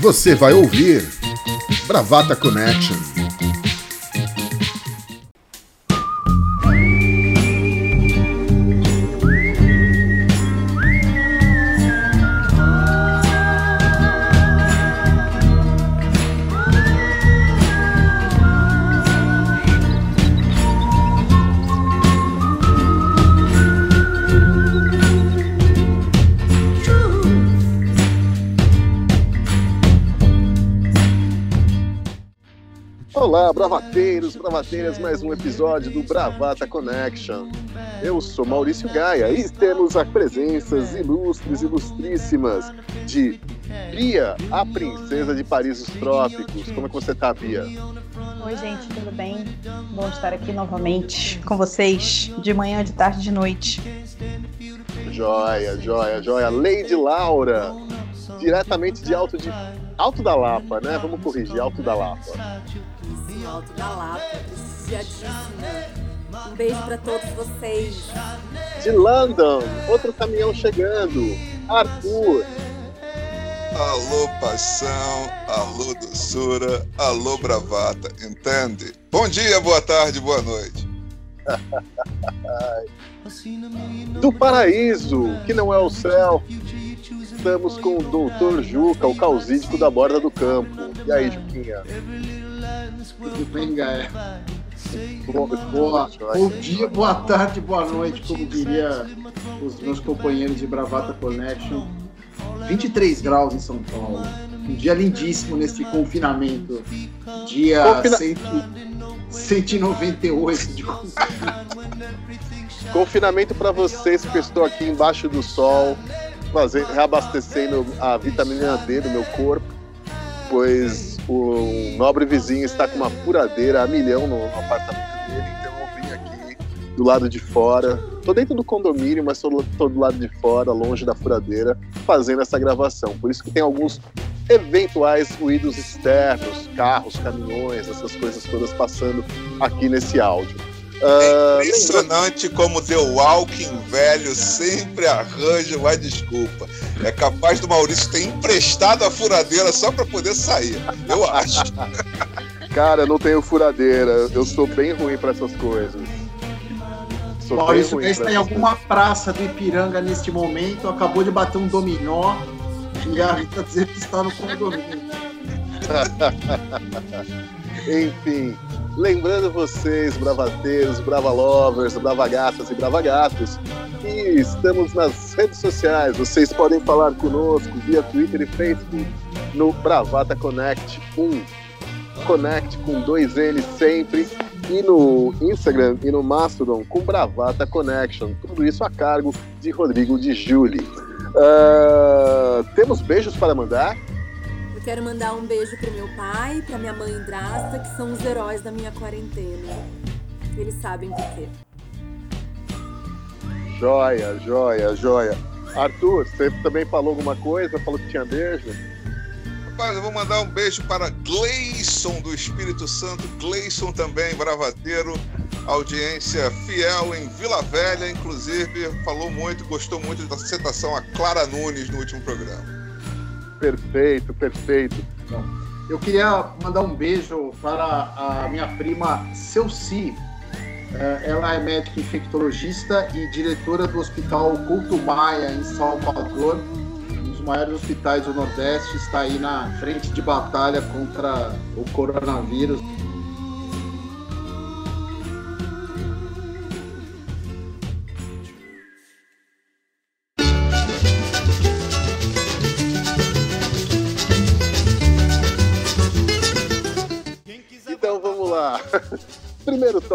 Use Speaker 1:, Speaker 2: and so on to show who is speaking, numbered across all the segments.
Speaker 1: Você vai ouvir Bravata Connection. Bravateiros, bravateiras, mais um episódio do Bravata Connection. Eu sou Maurício Gaia e temos as presenças ilustres, ilustríssimas de Bia, a princesa de Paris dos Trópicos. Como é que você tá, Bia?
Speaker 2: Oi, gente, tudo bem? Bom estar aqui novamente com vocês, de manhã, de tarde, de noite.
Speaker 1: Joia, joia, joia. Lady Laura, diretamente de Alto de Alto da Lapa, né? Vamos corrigir, Alto da Lapa.
Speaker 3: Sim, Alto da Lapa. Um beijo para todos vocês.
Speaker 1: De London, outro caminhão chegando. Arthur.
Speaker 4: Alô, paixão, alô, doçura, alô, bravata, entende? Bom dia, boa tarde, boa noite.
Speaker 1: Do paraíso, que não é o céu, estamos com o doutor Juca, o causídico da borda do campo. E aí, Juquinha?
Speaker 5: Tudo bem, Gaia? Boa, boa, bom dia, boa tarde, boa noite, como diria os meus companheiros de Bravata Connection. 23 graus em São Paulo. Um dia lindíssimo nesse confinamento. Dia
Speaker 1: Confina...
Speaker 5: 100, 198 de
Speaker 1: Confinamento para vocês que estou aqui embaixo do sol, fazer, reabastecendo a vitamina D do meu corpo, pois o nobre vizinho está com uma furadeira a milhão no, apartamento dele, então eu vim aqui do lado de fora. Tô dentro do condomínio, mas tô, tô do lado de fora, longe da furadeira, fazendo essa gravação. Por isso que tem alguns eventuais ruídos externos, carros, caminhões, essas coisas todas passando aqui nesse áudio.
Speaker 4: É impressionante uh, como The Walking velho sempre arranja uma desculpa. É capaz do Maurício ter emprestado a furadeira só para poder sair. Eu acho.
Speaker 1: Cara, não tenho furadeira. Eu sou bem ruim para essas coisas.
Speaker 5: Sou Maurício está em alguma praça do Ipiranga neste momento, acabou de bater um dominó e a Rita dizer que está no condomínio.
Speaker 1: Enfim, lembrando vocês, bravateiros, bravalovers, bravagatas e bravagatos, que estamos nas redes sociais. Vocês podem falar conosco via Twitter e Facebook no Bravata Connect 1. Connect com dois N sempre e no Instagram e no Mastodon com Bravata Connection. Tudo isso a cargo de Rodrigo de Julie. Uh, temos beijos para mandar?
Speaker 3: Quero mandar um beijo pro meu pai, pra minha mãe Drasta, que são os heróis da minha quarentena. Eles sabem por quê.
Speaker 1: Joia, joia, joia. Arthur, você também falou alguma coisa? Falou que tinha beijo?
Speaker 4: Rapaz, eu vou mandar um beijo para Gleison do Espírito Santo. Gleison também, bravateiro. Audiência fiel em Vila Velha, inclusive, falou muito, gostou muito da citação a Clara Nunes no último programa.
Speaker 1: Perfeito, perfeito.
Speaker 5: Eu queria mandar um beijo para a minha prima Celci. Ela é médica infectologista e diretora do Hospital Couto Maia, em Salvador, um dos maiores hospitais do Nordeste. Está aí na frente de batalha contra o coronavírus.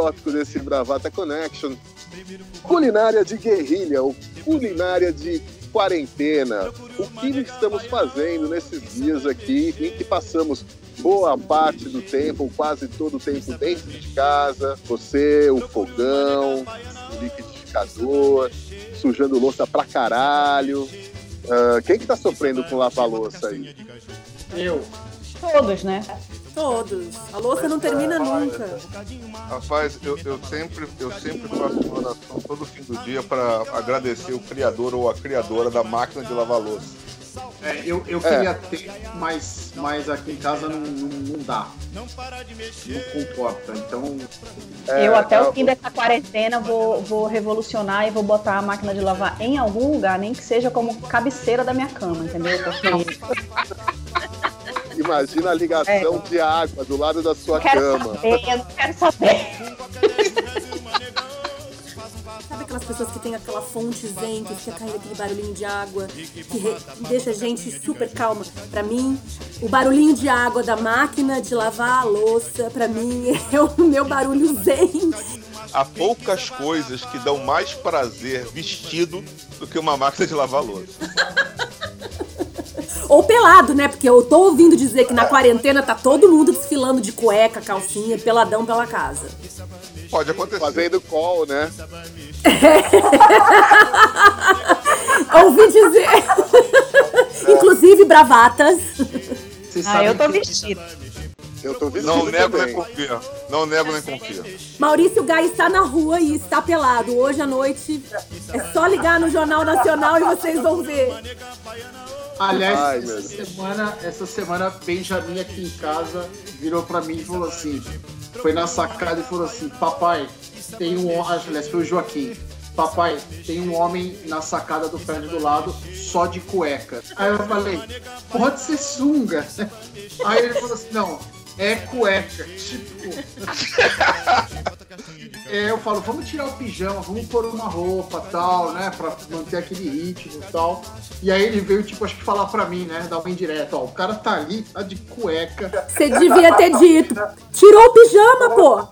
Speaker 1: Tópico desse Bravata Connection: culinária de guerrilha, ou culinária de quarentena. O que estamos fazendo nesses dias aqui em que passamos boa parte do tempo, quase todo o tempo dentro de casa, você, o fogão, o liquidificador, sujando louça pra caralho. Uh, quem que tá sofrendo com lavar louça aí?
Speaker 5: Eu.
Speaker 2: Todos, né?
Speaker 3: Todos. A louça não termina nunca.
Speaker 4: Rapaz, eu, eu, sempre, eu sempre faço uma oração todo fim do dia para agradecer o criador ou a criadora da máquina de lavar louça.
Speaker 5: É, eu, eu queria ter, mas, mas aqui em casa não, não, não dá. Não comporta. Então.
Speaker 2: eu até o fim dessa quarentena vou, vou revolucionar e vou botar a máquina de lavar em algum lugar, nem que seja como cabeceira da minha cama, entendeu? Porque
Speaker 1: Imagina a ligação é. de água do lado da sua cama.
Speaker 2: Saber, eu não quero saber.
Speaker 3: Sabe aquelas pessoas que tem aquela fonte zen, que fica caindo aquele barulhinho de água, que re... deixa a gente super calma? Pra mim, o barulhinho de água da máquina de lavar a louça, pra mim, é o meu barulho zen.
Speaker 4: Há poucas coisas que dão mais prazer vestido do que uma máquina de lavar louça.
Speaker 3: Ou pelado, né? Porque eu tô ouvindo dizer que na quarentena tá todo mundo desfilando de cueca, calcinha, peladão pela casa.
Speaker 4: Pode acontecer.
Speaker 1: Fazendo call, né?
Speaker 3: Ouvi dizer. Inclusive bravatas.
Speaker 2: Ah, eu tô vestido.
Speaker 1: Eu tô vestido
Speaker 4: Não nego
Speaker 1: também.
Speaker 4: nem confia. Não nego nem confia.
Speaker 3: Maurício Gai está na rua e está pelado. Hoje à noite é só ligar no Jornal Nacional e vocês vão ver.
Speaker 5: Aliás,
Speaker 1: Ai,
Speaker 5: essa, semana, essa semana, Benjamin aqui em casa virou pra mim e falou assim: foi na sacada e falou assim: Papai, tem um homem. Aliás, foi o Joaquim. Papai, tem um homem na sacada do prédio do lado só de cueca. Aí eu falei: Pode ser sunga. Aí ele falou assim: Não, é cueca. Tipo. É, eu falo, vamos tirar o pijama, vamos pôr uma roupa tal, né? Pra manter aquele ritmo e tal. E aí ele veio, tipo, acho que falar pra mim, né? Dar uma indireta, ó, o cara tá ali, tá de cueca.
Speaker 3: Você devia ter dito. Tirou o pijama, pô.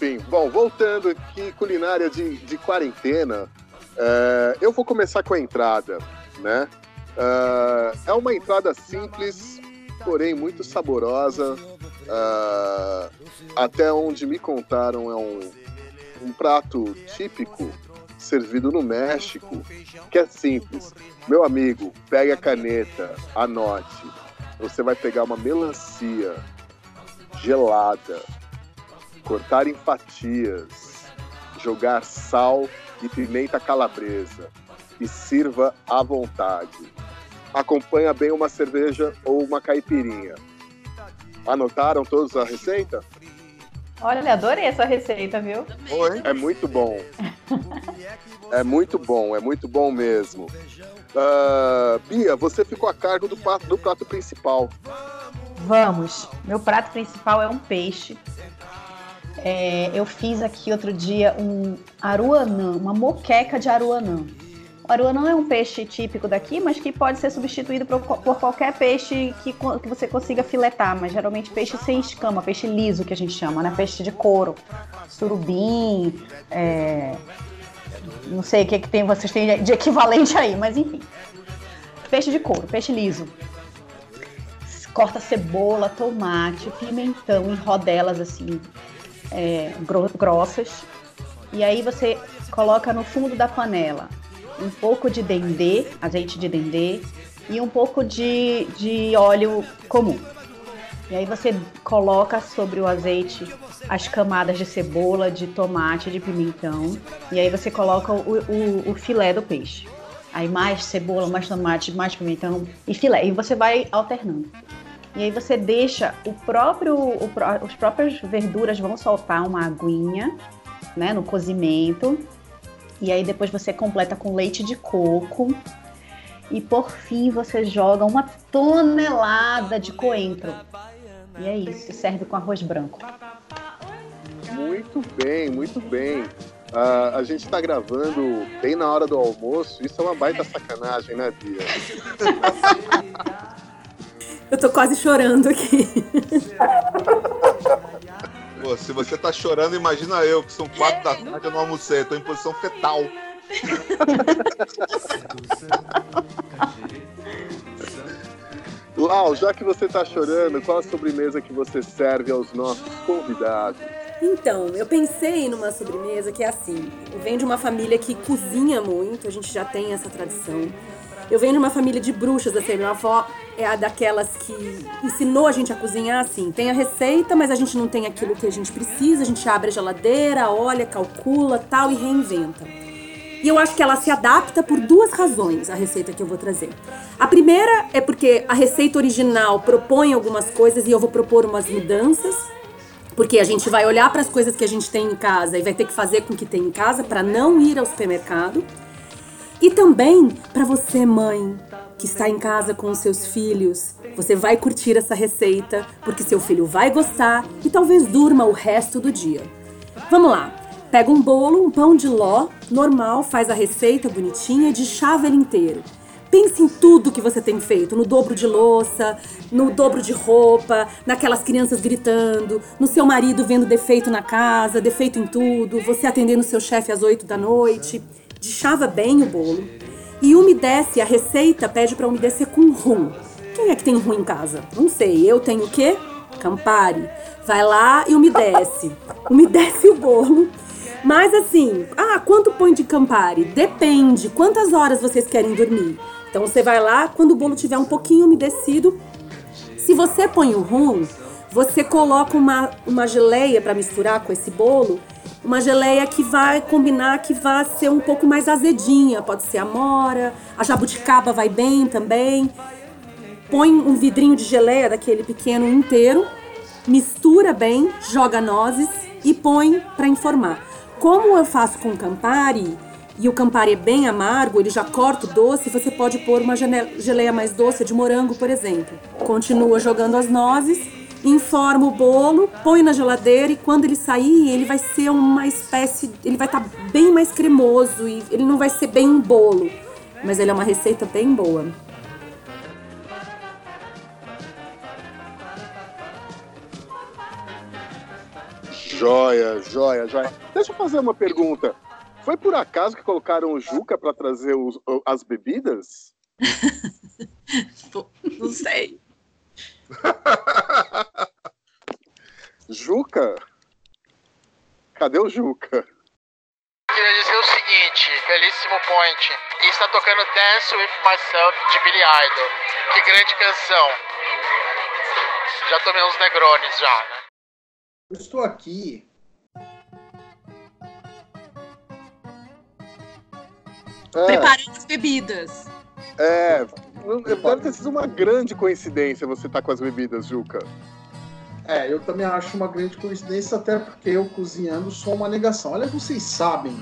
Speaker 1: Enfim, bom, voltando aqui, culinária de, de quarentena, é, eu vou começar com a entrada, né? É, é uma entrada simples, porém muito saborosa. é, até onde me contaram, é um, um prato típico servido no México, que é simples. Meu amigo, pega a caneta, anote. Você vai pegar uma melancia gelada, cortar em fatias, jogar sal e pimenta calabresa e sirva à vontade. Acompanha bem uma cerveja ou uma caipirinha. Anotaram todos a receita?
Speaker 2: Olha, adorei essa receita, viu?
Speaker 4: Oi?
Speaker 1: É muito bom. É muito bom, é muito bom mesmo. Ah, Bia, você ficou a cargo do prato, do prato principal.
Speaker 2: Vamos. Meu prato principal é um peixe. É, eu fiz aqui outro dia um aruanã, uma moqueca de aruanã. O aruanã é um peixe típico daqui, mas que pode ser substituído por, por qualquer peixe que, que você consiga filetar, mas geralmente peixe sem escama, peixe liso que a gente chama, né? Peixe de couro, surubim, é, não sei o que, que tem, vocês têm de equivalente aí, mas enfim. Peixe de couro, peixe liso corta cebola, tomate, pimentão em rodelas assim é, gro- grossas. E aí você coloca no fundo da panela um pouco de dendê, azeite de dendê e um pouco de, de óleo comum. E aí você coloca sobre o azeite as camadas de cebola, de tomate, de pimentão. E aí você coloca o, o, o filé do peixe. Aí mais cebola, mais tomate, mais pimentão e filé. E você vai alternando. E aí você deixa o próprio, o os próprias verduras vão soltar uma aguinha, né, no cozimento. E aí depois você completa com leite de coco. E por fim você joga uma tonelada de coentro. E é isso, serve com arroz branco.
Speaker 1: Muito bem, muito bem. Ah, a gente está gravando bem na hora do almoço. Isso é uma baita sacanagem, né, Bia?
Speaker 3: Eu tô quase chorando aqui.
Speaker 4: Pô, se você tá chorando, imagina eu, que são quatro da tarde, eu não almocei, eu tô em posição fetal.
Speaker 1: Lau, já que você está chorando, qual a sobremesa que você serve aos nossos convidados?
Speaker 3: Então, eu pensei numa sobremesa que é assim. Eu venho de uma família que cozinha muito, a gente já tem essa tradição. Eu venho de uma família de bruxas, assim, minha avó é a daquelas que ensinou a gente a cozinhar assim. Tem a receita, mas a gente não tem aquilo que a gente precisa, a gente abre a geladeira, olha, calcula, tal e reinventa. E eu acho que ela se adapta por duas razões, a receita que eu vou trazer. A primeira é porque a receita original propõe algumas coisas e eu vou propor umas mudanças. Porque a gente vai olhar para as coisas que a gente tem em casa e vai ter que fazer com o que tem em casa para não ir ao supermercado. E também para você, mãe, que está em casa com os seus filhos, você vai curtir essa receita, porque seu filho vai gostar e talvez durma o resto do dia. Vamos lá. Pega um bolo, um pão de ló, normal, faz a receita bonitinha, de chave ele inteiro. Pense em tudo que você tem feito, no dobro de louça, no dobro de roupa, naquelas crianças gritando, no seu marido vendo defeito na casa, defeito em tudo, você atendendo seu chefe às 8 da noite deschava bem o bolo e umedece. A receita pede para umedecer com rum. Quem é que tem rum em casa? Não sei. Eu tenho o quê? Campari. Vai lá e umedece. Umedece o bolo. Mas assim, ah, quanto põe de Campari? Depende. Quantas horas vocês querem dormir? Então você vai lá, quando o bolo tiver um pouquinho umedecido, se você põe o rum, você coloca uma, uma geleia para misturar com esse bolo uma geleia que vai combinar, que vai ser um pouco mais azedinha. Pode ser amora, a jabuticaba vai bem também. Põe um vidrinho de geleia daquele pequeno inteiro, mistura bem, joga nozes e põe para informar. Como eu faço com Campari, e o Campari é bem amargo, ele já corta o doce, você pode pôr uma geleia mais doce de morango, por exemplo. Continua jogando as nozes informa o bolo, põe na geladeira e quando ele sair, ele vai ser uma espécie, ele vai estar tá bem mais cremoso e ele não vai ser bem um bolo, mas ele é uma receita bem boa.
Speaker 1: Joia, joia, joia. Deixa eu fazer uma pergunta. Foi por acaso que colocaram o Juca para trazer os, as bebidas?
Speaker 2: não sei.
Speaker 1: Juca? Cadê o Juca?
Speaker 6: Queria dizer o seguinte, belíssimo point. E está tocando Dance With Myself de Billy Idol. Que grande canção. Já tomei uns negrones já, né?
Speaker 5: Eu estou aqui
Speaker 2: É. Preparando as bebidas.
Speaker 1: É, deve ter sido uma grande coincidência você estar tá com as bebidas, Juca.
Speaker 5: É, eu também acho uma grande coincidência, até porque eu cozinhando sou uma negação. Olha, vocês sabem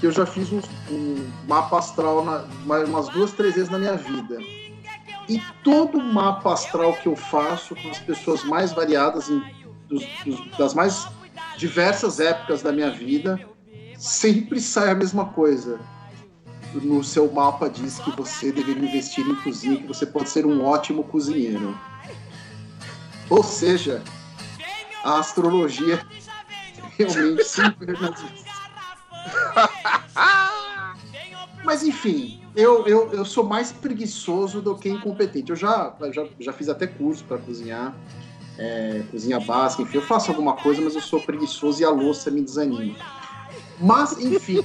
Speaker 5: que eu já fiz um, um mapa astral na, umas duas, três vezes na minha vida. E todo mapa astral que eu faço com as pessoas mais variadas, em, dos, dos, das mais diversas épocas da minha vida, sempre sai a mesma coisa no seu mapa diz que você deveria investir em cozinha, que você pode ser um ótimo cozinheiro. Ou seja, a astrologia realmente sempre Mas enfim, eu, eu, eu sou mais preguiçoso do que incompetente. Eu já, já, já fiz até curso para cozinhar, é, cozinha básica, enfim, eu faço alguma coisa, mas eu sou preguiçoso e a louça me desanima. Mas, enfim.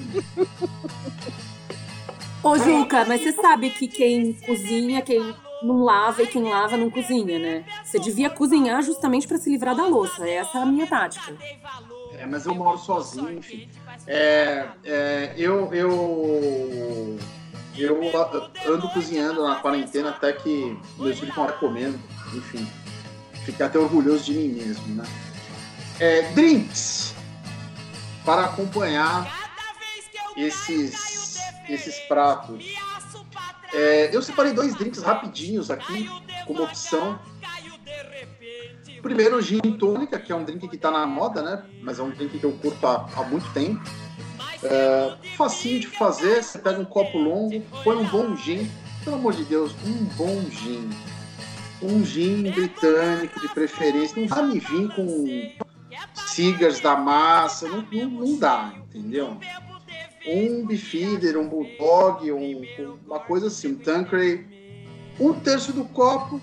Speaker 3: Ô, Juca, mas você sabe que quem cozinha, quem não lava e quem lava não cozinha, né? Você devia cozinhar justamente para se livrar da louça. Essa é a minha tática.
Speaker 5: É, mas eu moro sozinho, enfim. É, é, eu, eu, eu ando cozinhando na quarentena até que meus filhos estão comendo, enfim. Fiquei até orgulhoso de mim mesmo, né? É, drinks para acompanhar esses esses pratos. É, eu separei dois drinks rapidinhos aqui, como opção. Primeiro, gin tônica, que é um drink que está na moda, né? Mas é um drink que eu curto há, há muito tempo. É, facinho de fazer, você pega um copo longo, põe um bom gin. Pelo amor de Deus, um bom gin. Um gin britânico de preferência. Não vai me vir com cigars da massa, não, não, não dá, entendeu? Um beefeater, um bulldog, um, uma coisa assim, um Tanqueray, um terço do copo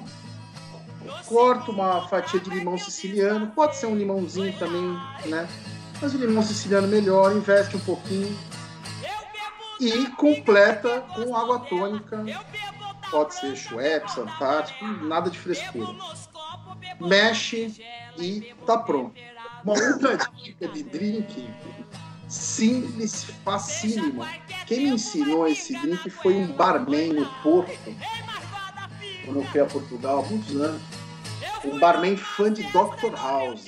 Speaker 5: corta uma fatia de limão siciliano, pode ser um limãozinho também, né? Mas o limão siciliano melhor, investe um pouquinho e completa com água tônica. Pode ser Schweppes, Antártico, nada de frescura. Mexe e tá pronto. Uma outra dica de drink simples, facílima. Quem me ensinou esse drink foi um barman no Porto, quando eu fui a Portugal há muitos anos. Um barman fã de Dr. House.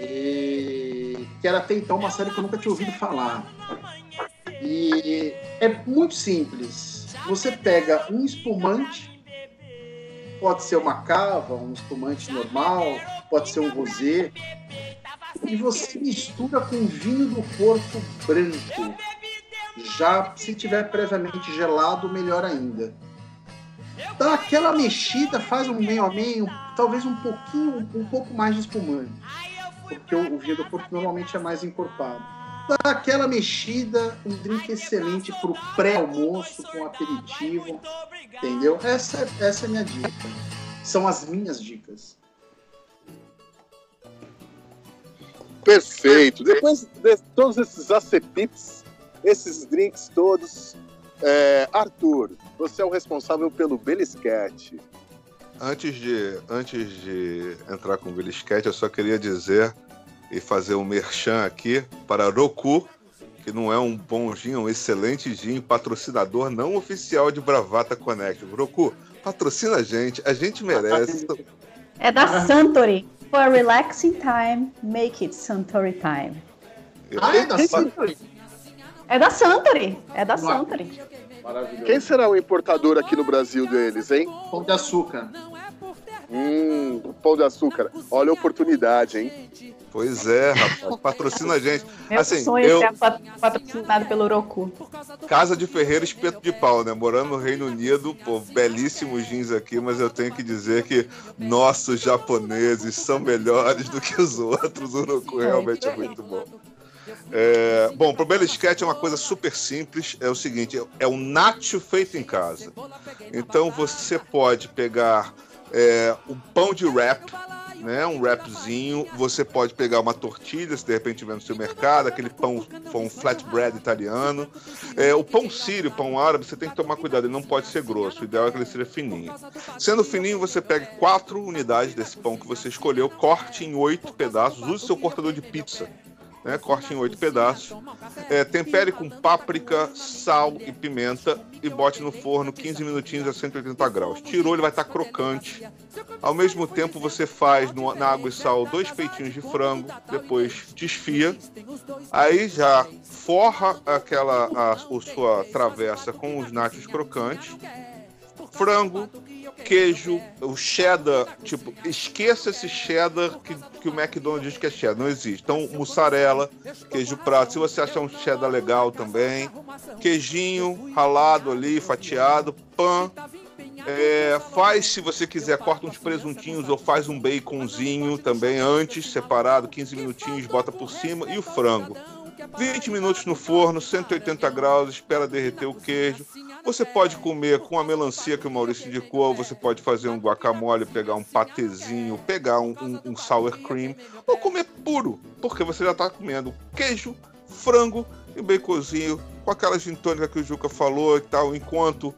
Speaker 5: E... Que era até então uma série que eu nunca tinha ouvido falar. E é muito simples. Você pega um espumante, pode ser uma cava, um espumante normal, pode ser um rosé, e você mistura com vinho do Porto branco. Já se tiver previamente gelado, melhor ainda. Dá aquela mexida, faz um meio a meio, talvez um pouquinho, um pouco mais de espumante. Porque o vinho do Porto normalmente é mais encorpado. Dá aquela mexida, um drink excelente para o pré-almoço, com aperitivo. Entendeu? Essa, essa é a minha dica. São as minhas dicas.
Speaker 1: Perfeito. Depois de todos esses acepipes, esses drinks todos, é, Arthur, você é o responsável pelo Belisquete.
Speaker 4: Antes de, antes de entrar com o Belisquete, eu só queria dizer e fazer um merchan aqui para Roku, que não é um bom gin, é um excelente gin, patrocinador não oficial de Bravata Connect. Roku, patrocina a gente, a gente merece.
Speaker 2: É da Santori. For a relaxing time, make it Suntory time.
Speaker 5: Ah, é da Suntory?
Speaker 2: É da Suntory. É da.
Speaker 5: Maravilhoso.
Speaker 1: Quem será o importador aqui no Brasil deles, hein?
Speaker 5: Pão de açúcar.
Speaker 1: Hum, pão de açúcar. Olha a oportunidade, hein?
Speaker 4: Pois é, rapaz, patrocina a gente.
Speaker 2: Meu
Speaker 4: assim,
Speaker 2: sonho
Speaker 4: eu,
Speaker 2: é ser pat- patrocinado pelo Roku.
Speaker 4: Casa de Ferreira Espeto de Pau, né? Morando no Reino Unido, pô, belíssimos jeans aqui, mas eu tenho que dizer que nossos japoneses são melhores do que os outros. O Uruku realmente é muito bom. É, bom, pro Belisquete é uma coisa super simples. É o seguinte: é um nacho feito em casa. Então você pode pegar é, um pão de wrap, né? Um wrapzinho. Você pode pegar uma tortilha, se de repente tiver no seu mercado, aquele pão, pão flatbread italiano. É, o pão sírio, pão árabe, você tem que tomar cuidado, ele não pode ser grosso. O ideal é que ele seja fininho. Sendo fininho, você pega quatro unidades desse pão que você escolheu, corte em oito pedaços, use seu cortador de pizza. Né, corte em oito pedaços. É, tempere com páprica, sal e pimenta e bote no forno 15 minutinhos a 180 graus. Tirou, ele vai estar crocante. Ao mesmo tempo, você faz no- na água e sal dois peitinhos de frango, depois desfia. Aí já forra aquela a, a sua travessa com os nachos crocantes. Frango, queijo, o cheddar, tipo, esqueça esse cheddar que, que o McDonald's diz que é cheddar, não existe. Então, mussarela, queijo prato, se você achar um cheddar legal também, queijinho ralado ali, fatiado, pão, é, faz, se você quiser, corta uns presuntinhos ou faz um baconzinho também antes, separado, 15 minutinhos, bota por cima e o frango. 20 minutos no forno, 180 graus, espera derreter o queijo. Você pode comer com a melancia que o Maurício indicou, ou você pode fazer um guacamole, pegar um patezinho, pegar um, um- um sour cream, ou comer puro, porque você já está comendo queijo, frango e baconzinho, com aquela gin tônica que o Juca falou e tal, enquanto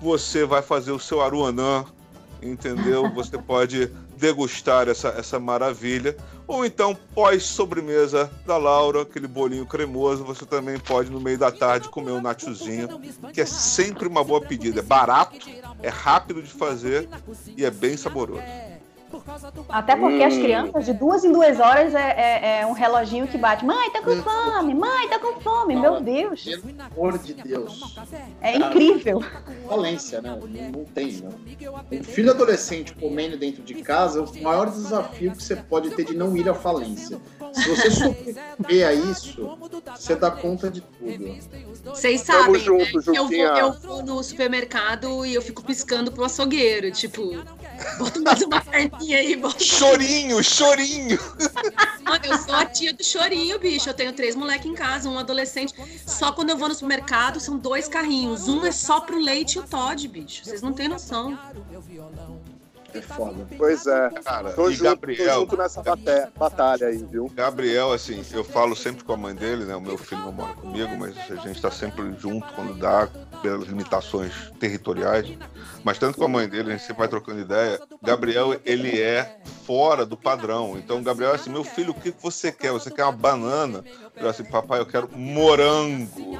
Speaker 4: você vai fazer o seu aruanã, entendeu? Você pode degustar essa, essa maravilha. Ou então, pós-sobremesa da Laura, aquele bolinho cremoso, você também pode, no meio da tarde, comer um nachozinho, que é sempre uma boa pedida. É barato, é rápido de fazer e é bem saboroso.
Speaker 2: Até porque as
Speaker 1: Hum.
Speaker 2: crianças, de duas em duas horas, é, é- é um reloginho que bate. Mãe, tá com fome! Mãe, tá com fome! Meu Deus!
Speaker 5: Pelo amor de Deus.
Speaker 2: É incrível.
Speaker 5: Falência, né? Não, não tem, né? Um filho adolescente comendo dentro de casa é o maior desafio que você pode ter de não ir à falência. Se você sobreviver a isso, você dá conta de tudo.
Speaker 7: Vocês sabem,
Speaker 1: junto,
Speaker 7: né? que eu vou, eu vou no supermercado e eu fico piscando pro açougueiro. Tipo, bota mais uma carninha aí, bota.
Speaker 4: Chorinho, chorinho!
Speaker 7: Mano, eu sou a tia do chorinho, bicho. Eu tenho três moleques em casa, um adolescente. Só quando eu vou no supermercado são dois carrinhos. Um é só pro leite e o Todd, bicho. Vocês não têm noção.
Speaker 5: É foda.
Speaker 1: Pois é.
Speaker 4: Cara,
Speaker 1: Tô
Speaker 4: e
Speaker 1: junto, tô
Speaker 4: Gabriel,
Speaker 1: junto nessa bate- batalha aí, viu?
Speaker 4: Gabriel, assim, eu falo sempre com a mãe dele, né? O meu filho não mora comigo, mas a gente tá sempre junto quando dá, pelas limitações territoriais. Mas tanto com a mãe dele, a gente sempre vai trocando ideia. Gabriel, ele é fora do padrão. Então, Gabriel, assim, meu filho, o que você quer? Você quer uma banana? Eu assim, papai, eu quero morango.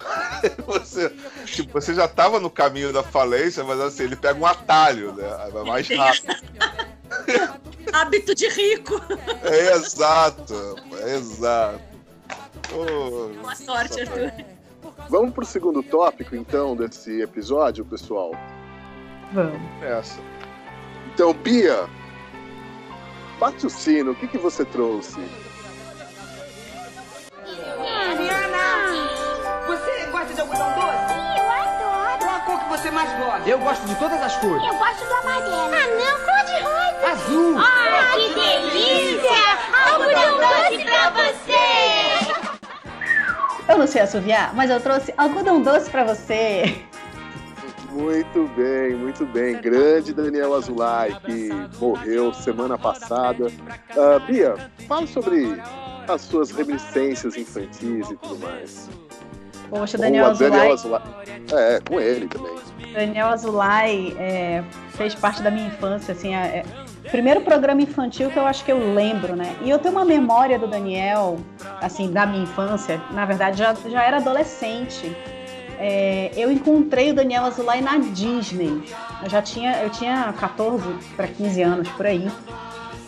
Speaker 4: Você, tipo, você já tava no caminho da falência, mas assim, ele pega um atalho, né? Vai mais rápido.
Speaker 7: Hábito de rico.
Speaker 4: É exato, é exato. Ô,
Speaker 7: Boa sorte, Arthur.
Speaker 1: Vamos pro segundo tópico, então, desse episódio, pessoal.
Speaker 2: Vamos.
Speaker 4: essa.
Speaker 1: Então, Bia, bate o sino, o que, que você trouxe?
Speaker 8: Gosta de algodão doce?
Speaker 9: Eu adoro.
Speaker 8: Qual a cor que você mais gosta?
Speaker 10: Eu gosto de todas as cores.
Speaker 9: Eu gosto do amarelo. Ah, não, cor de rosa.
Speaker 10: Azul.
Speaker 9: Ah, que delícia! Algodão doce pra você!
Speaker 2: Eu não sei assoviar, mas eu trouxe algodão doce pra você.
Speaker 1: Muito bem, muito bem. Grande Daniel Azulay, que morreu semana passada. Ah, Bia, fala sobre as suas reminiscências infantis e tudo mais.
Speaker 2: Poxa, Daniel
Speaker 1: a Daniel
Speaker 2: Azulay,
Speaker 1: Azulay. É, com ele também.
Speaker 2: Daniel Azulay é, fez parte da minha infância, assim, é, é, primeiro programa infantil que eu acho que eu lembro, né? E eu tenho uma memória do Daniel, assim, da minha infância, na verdade já, já era adolescente. É, eu encontrei o Daniel Azulay na Disney. Eu já tinha, eu tinha 14 para 15 anos por aí.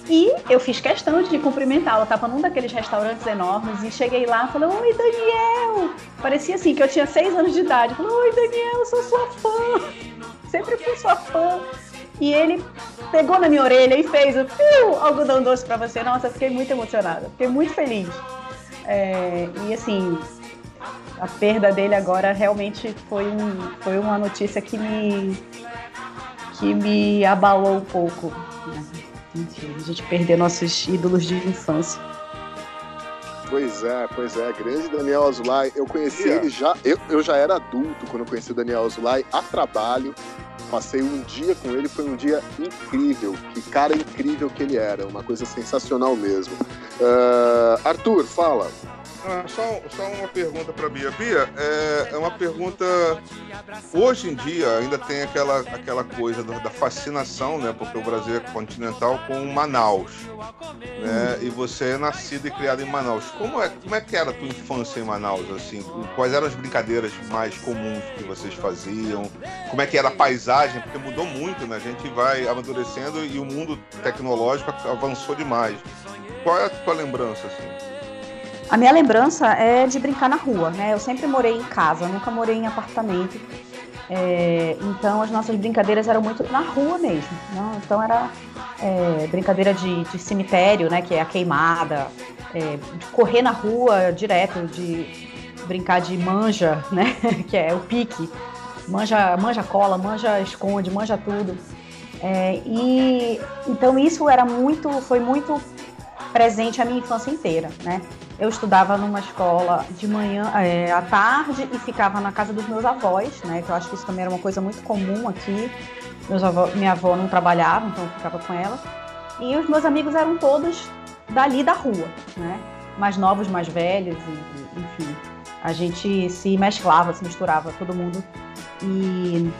Speaker 2: E eu fiz questão de cumprimentá-lo. Tava num daqueles restaurantes enormes e cheguei lá e falei: Oi, Daniel! Parecia assim que eu tinha 6 anos de idade. Falei: Oi, Daniel, sou sua fã. Sempre fui sua fã. E ele pegou na minha orelha e fez o "Piu", algodão doce pra você. Nossa, fiquei muito emocionada. Fiquei muito feliz. É, e assim, a perda dele agora realmente foi, um, foi uma notícia que me, que me abalou um pouco. Enfim, a gente perder nossos ídolos de infância.
Speaker 1: Pois é, pois é. Grande Daniel Azulay. Eu conheci
Speaker 4: Bia.
Speaker 1: ele já. Eu, eu já era adulto quando eu conheci o Daniel Azulay a trabalho. Passei um dia com ele, foi um dia incrível. Que cara incrível que ele era. Uma coisa sensacional mesmo. Ah, Arthur, fala.
Speaker 4: Ah, só, só uma pergunta para Bia. Bia, é, é uma pergunta. Hoje em dia ainda tem aquela, aquela coisa da, fascinação, né? Porque o Brasil é continental com Manaus. Né? E você é nascido e criado em Manaus. Como é, como é que era a tua infância em Manaus? Assim? Quais eram as brincadeiras mais comuns que vocês faziam? Como é que era a paisagem? Porque mudou muito, né? A gente vai amadurecendo e o mundo tecnológico avançou demais. Qual é a tua lembrança, assim?
Speaker 2: A minha lembrança é de brincar na rua, né? Eu sempre morei em casa, nunca morei em apartamento. É, então as nossas brincadeiras eram muito na rua mesmo. Né? Então era é, brincadeira de, de cemitério, né? Que é a queimada, é, de correr na rua direto, de brincar de manja, né? Que é o pique. Manja, manja cola, manja esconde, manja tudo. É, e então isso era muito, foi muito presente a minha infância inteira, né? Eu estudava numa escola de manhã, é, à tarde e ficava na casa dos meus avós, né? Que eu acho que isso também era uma coisa muito comum aqui. Meus avó, minha avó não trabalhava, então eu ficava com ela. E os meus amigos eram todos dali da rua, né? Mais novos, mais velhos, e, enfim. A gente se mesclava, se misturava, todo mundo. E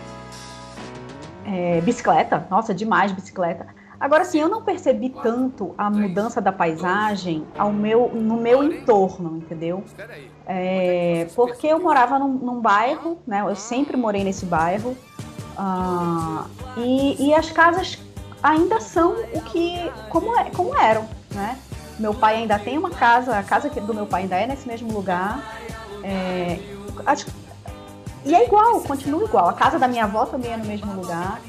Speaker 2: é, bicicleta, nossa, demais bicicleta. Agora sim, eu não percebi tanto a mudança da paisagem ao meu, no meu entorno, entendeu? É, porque eu morava num, num, bairro, né? Eu sempre morei nesse bairro. Uh, e, e, as casas ainda são o que como, é, como eram, né? Meu pai ainda tem uma casa, a casa do meu pai ainda é nesse mesmo lugar. É, e é igual, continua igual. A casa da minha avó também é no mesmo lugar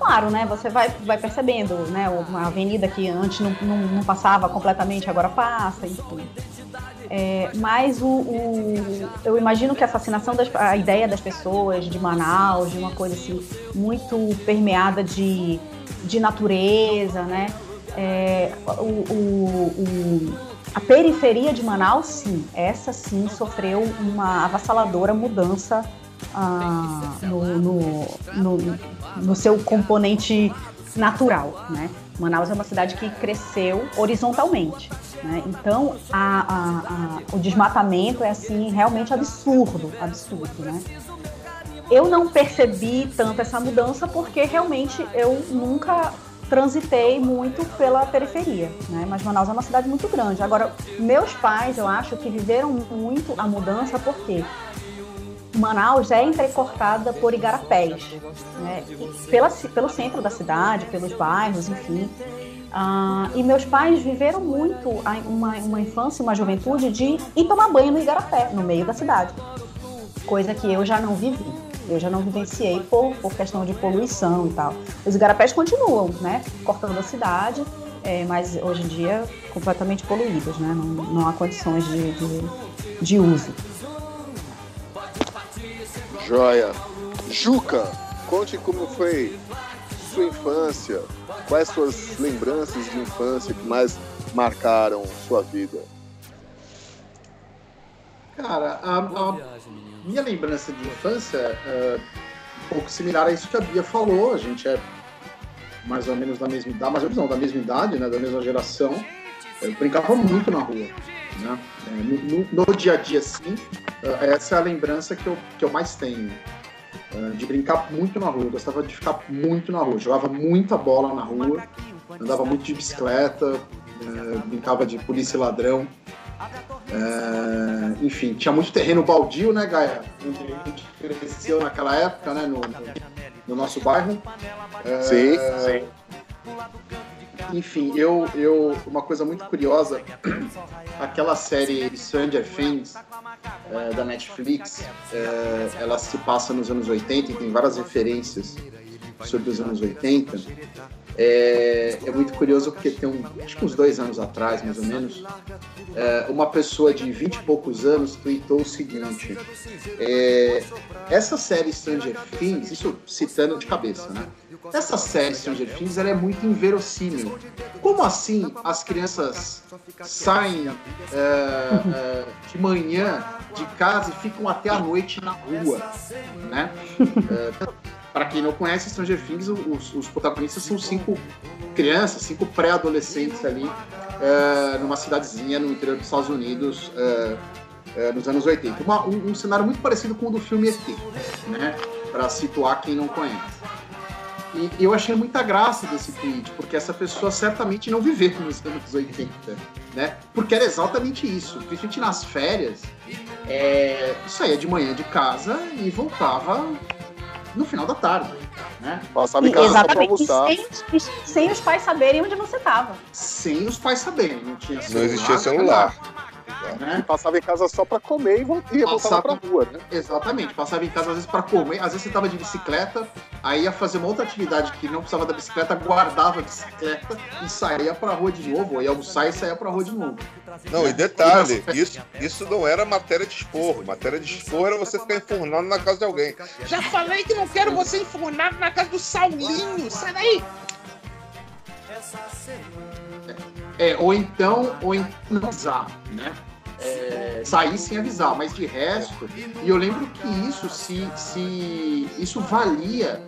Speaker 2: claro, né? Você vai, vai percebendo, né? Uma avenida que antes não, não, não passava completamente, agora passa, enfim. É, mas o, o, eu imagino que a fascinação, das, a ideia das pessoas de Manaus, de uma coisa assim, muito permeada de, de natureza, né? É, o, o, a periferia de Manaus, sim, essa sim sofreu uma avassaladora mudança ah, no, no, no, no, seu componente natural, né? Manaus é uma cidade que cresceu horizontalmente, né? Então a, a, a, o desmatamento é assim realmente absurdo, absurdo, né? Eu não percebi tanto essa mudança porque realmente eu nunca transitei muito pela periferia, né? Mas Manaus é uma cidade muito grande. Agora, meus pais, eu acho que viveram muito a mudança porque Manaus é entrecortada por igarapés, né? Pela, pelo centro da cidade, pelos bairros, enfim. Ah, e meus pais viveram muito uma, uma infância, uma juventude de ir tomar banho no igarapé, no meio da cidade. Coisa que eu já não vivi. Eu já não vivenciei por, por questão de poluição e tal. Os igarapés continuam, né? Cortando a cidade, é, mas hoje em dia completamente poluídos, né? Não, não há condições de, de, de uso.
Speaker 1: Joia. Juca, conte como foi sua infância. Quais suas lembranças de infância que mais marcaram sua vida?
Speaker 5: Cara, a, a minha lembrança de infância é um pouco similar a isso que a Bia falou. A gente é mais ou menos da mesma idade, mais ou menos não, da mesma idade, né, da mesma geração. Eu brincava muito na rua. Né? É, no, no, dia a dia, sim, essa é a lembrança que eu, que eu mais tenho. É, de brincar muito na rua. Eu gostava de ficar muito na rua. Jogava muita bola na rua, andava muito de bicicleta, brincava de polícia e ladrão. É, enfim, tinha muito terreno baldio, né, Gaia? A gente cresceu naquela época, né, no, no nosso bairro.
Speaker 1: É, sim, sim
Speaker 5: enfim, eu, eu. Uma coisa muito curiosa, aquela série Stranger Things é, da Netflix, é, ela se passa nos anos 80 e tem várias referências sobre os anos 80. É, é, muito curioso porque tem um, acho que uns dois anos atrás, mais ou menos, é, uma pessoa de 20 e poucos anos tweetou o seguinte: é, essa série Stranger Things, isso citando de cabeça, né? Essa série Stranger Things ela é muito inverossímil. Como assim as crianças saem é, é, de manhã de casa e ficam até a noite na rua, né? para quem não conhece Stranger Things, os, os, protagonistas são cinco crianças, cinco pré-adolescentes ali, é, numa cidadezinha no interior dos Estados Unidos, é, é, nos anos 80. Uma, um, um, cenário muito parecido com o do filme ET, né? Para situar quem não conhece. E eu achei muita graça desse tweet, porque essa pessoa certamente não viveu nos anos 80, né? Porque era exatamente isso. Principalmente nas férias, saía de manhã de casa e voltava no final da tarde. Né?
Speaker 1: Passava em casa Exatamente.
Speaker 2: pra almoçar. Sem, sem, os pais saberem onde você estava.
Speaker 5: Sem os pais saberem. Não tinha
Speaker 1: celular. Não existia celular. Né? Passava em casa só para comer e voltava, voltava pra rua, né?
Speaker 5: Exatamente, passava em casa às vezes para comer, às vezes você tava de bicicleta, aí ia fazer uma outra atividade que não precisava da bicicleta, guardava a bicicleta e saía pra rua de novo, ou ia almoçar e saía pra rua de novo.
Speaker 4: Não, e detalhe, isso, isso não era matéria de esporro. Matéria de esporro era você ficar enfurnado na casa de alguém.
Speaker 10: Já falei que não quero você enfurnado na casa do Saulinho, sai daí!
Speaker 5: É, ou então, ou então não usar, né? É, sair sem avisar, mas de resto, e eu lembro que isso se, se isso valia,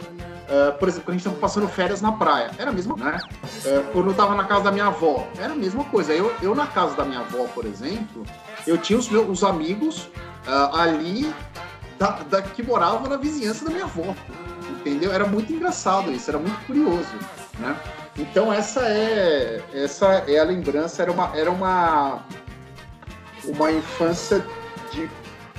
Speaker 5: uh, por exemplo, quando a gente estava passando férias na praia, era a mesma, né? Uh, quando eu estava na casa da minha avó, era a mesma coisa. Eu, eu na casa da minha avó, por exemplo, eu tinha os meus os amigos uh, ali da, da, que moravam na vizinhança da minha avó, entendeu? Era muito engraçado isso, era muito curioso, né? Então essa é essa é a lembrança, era uma era uma uma infância de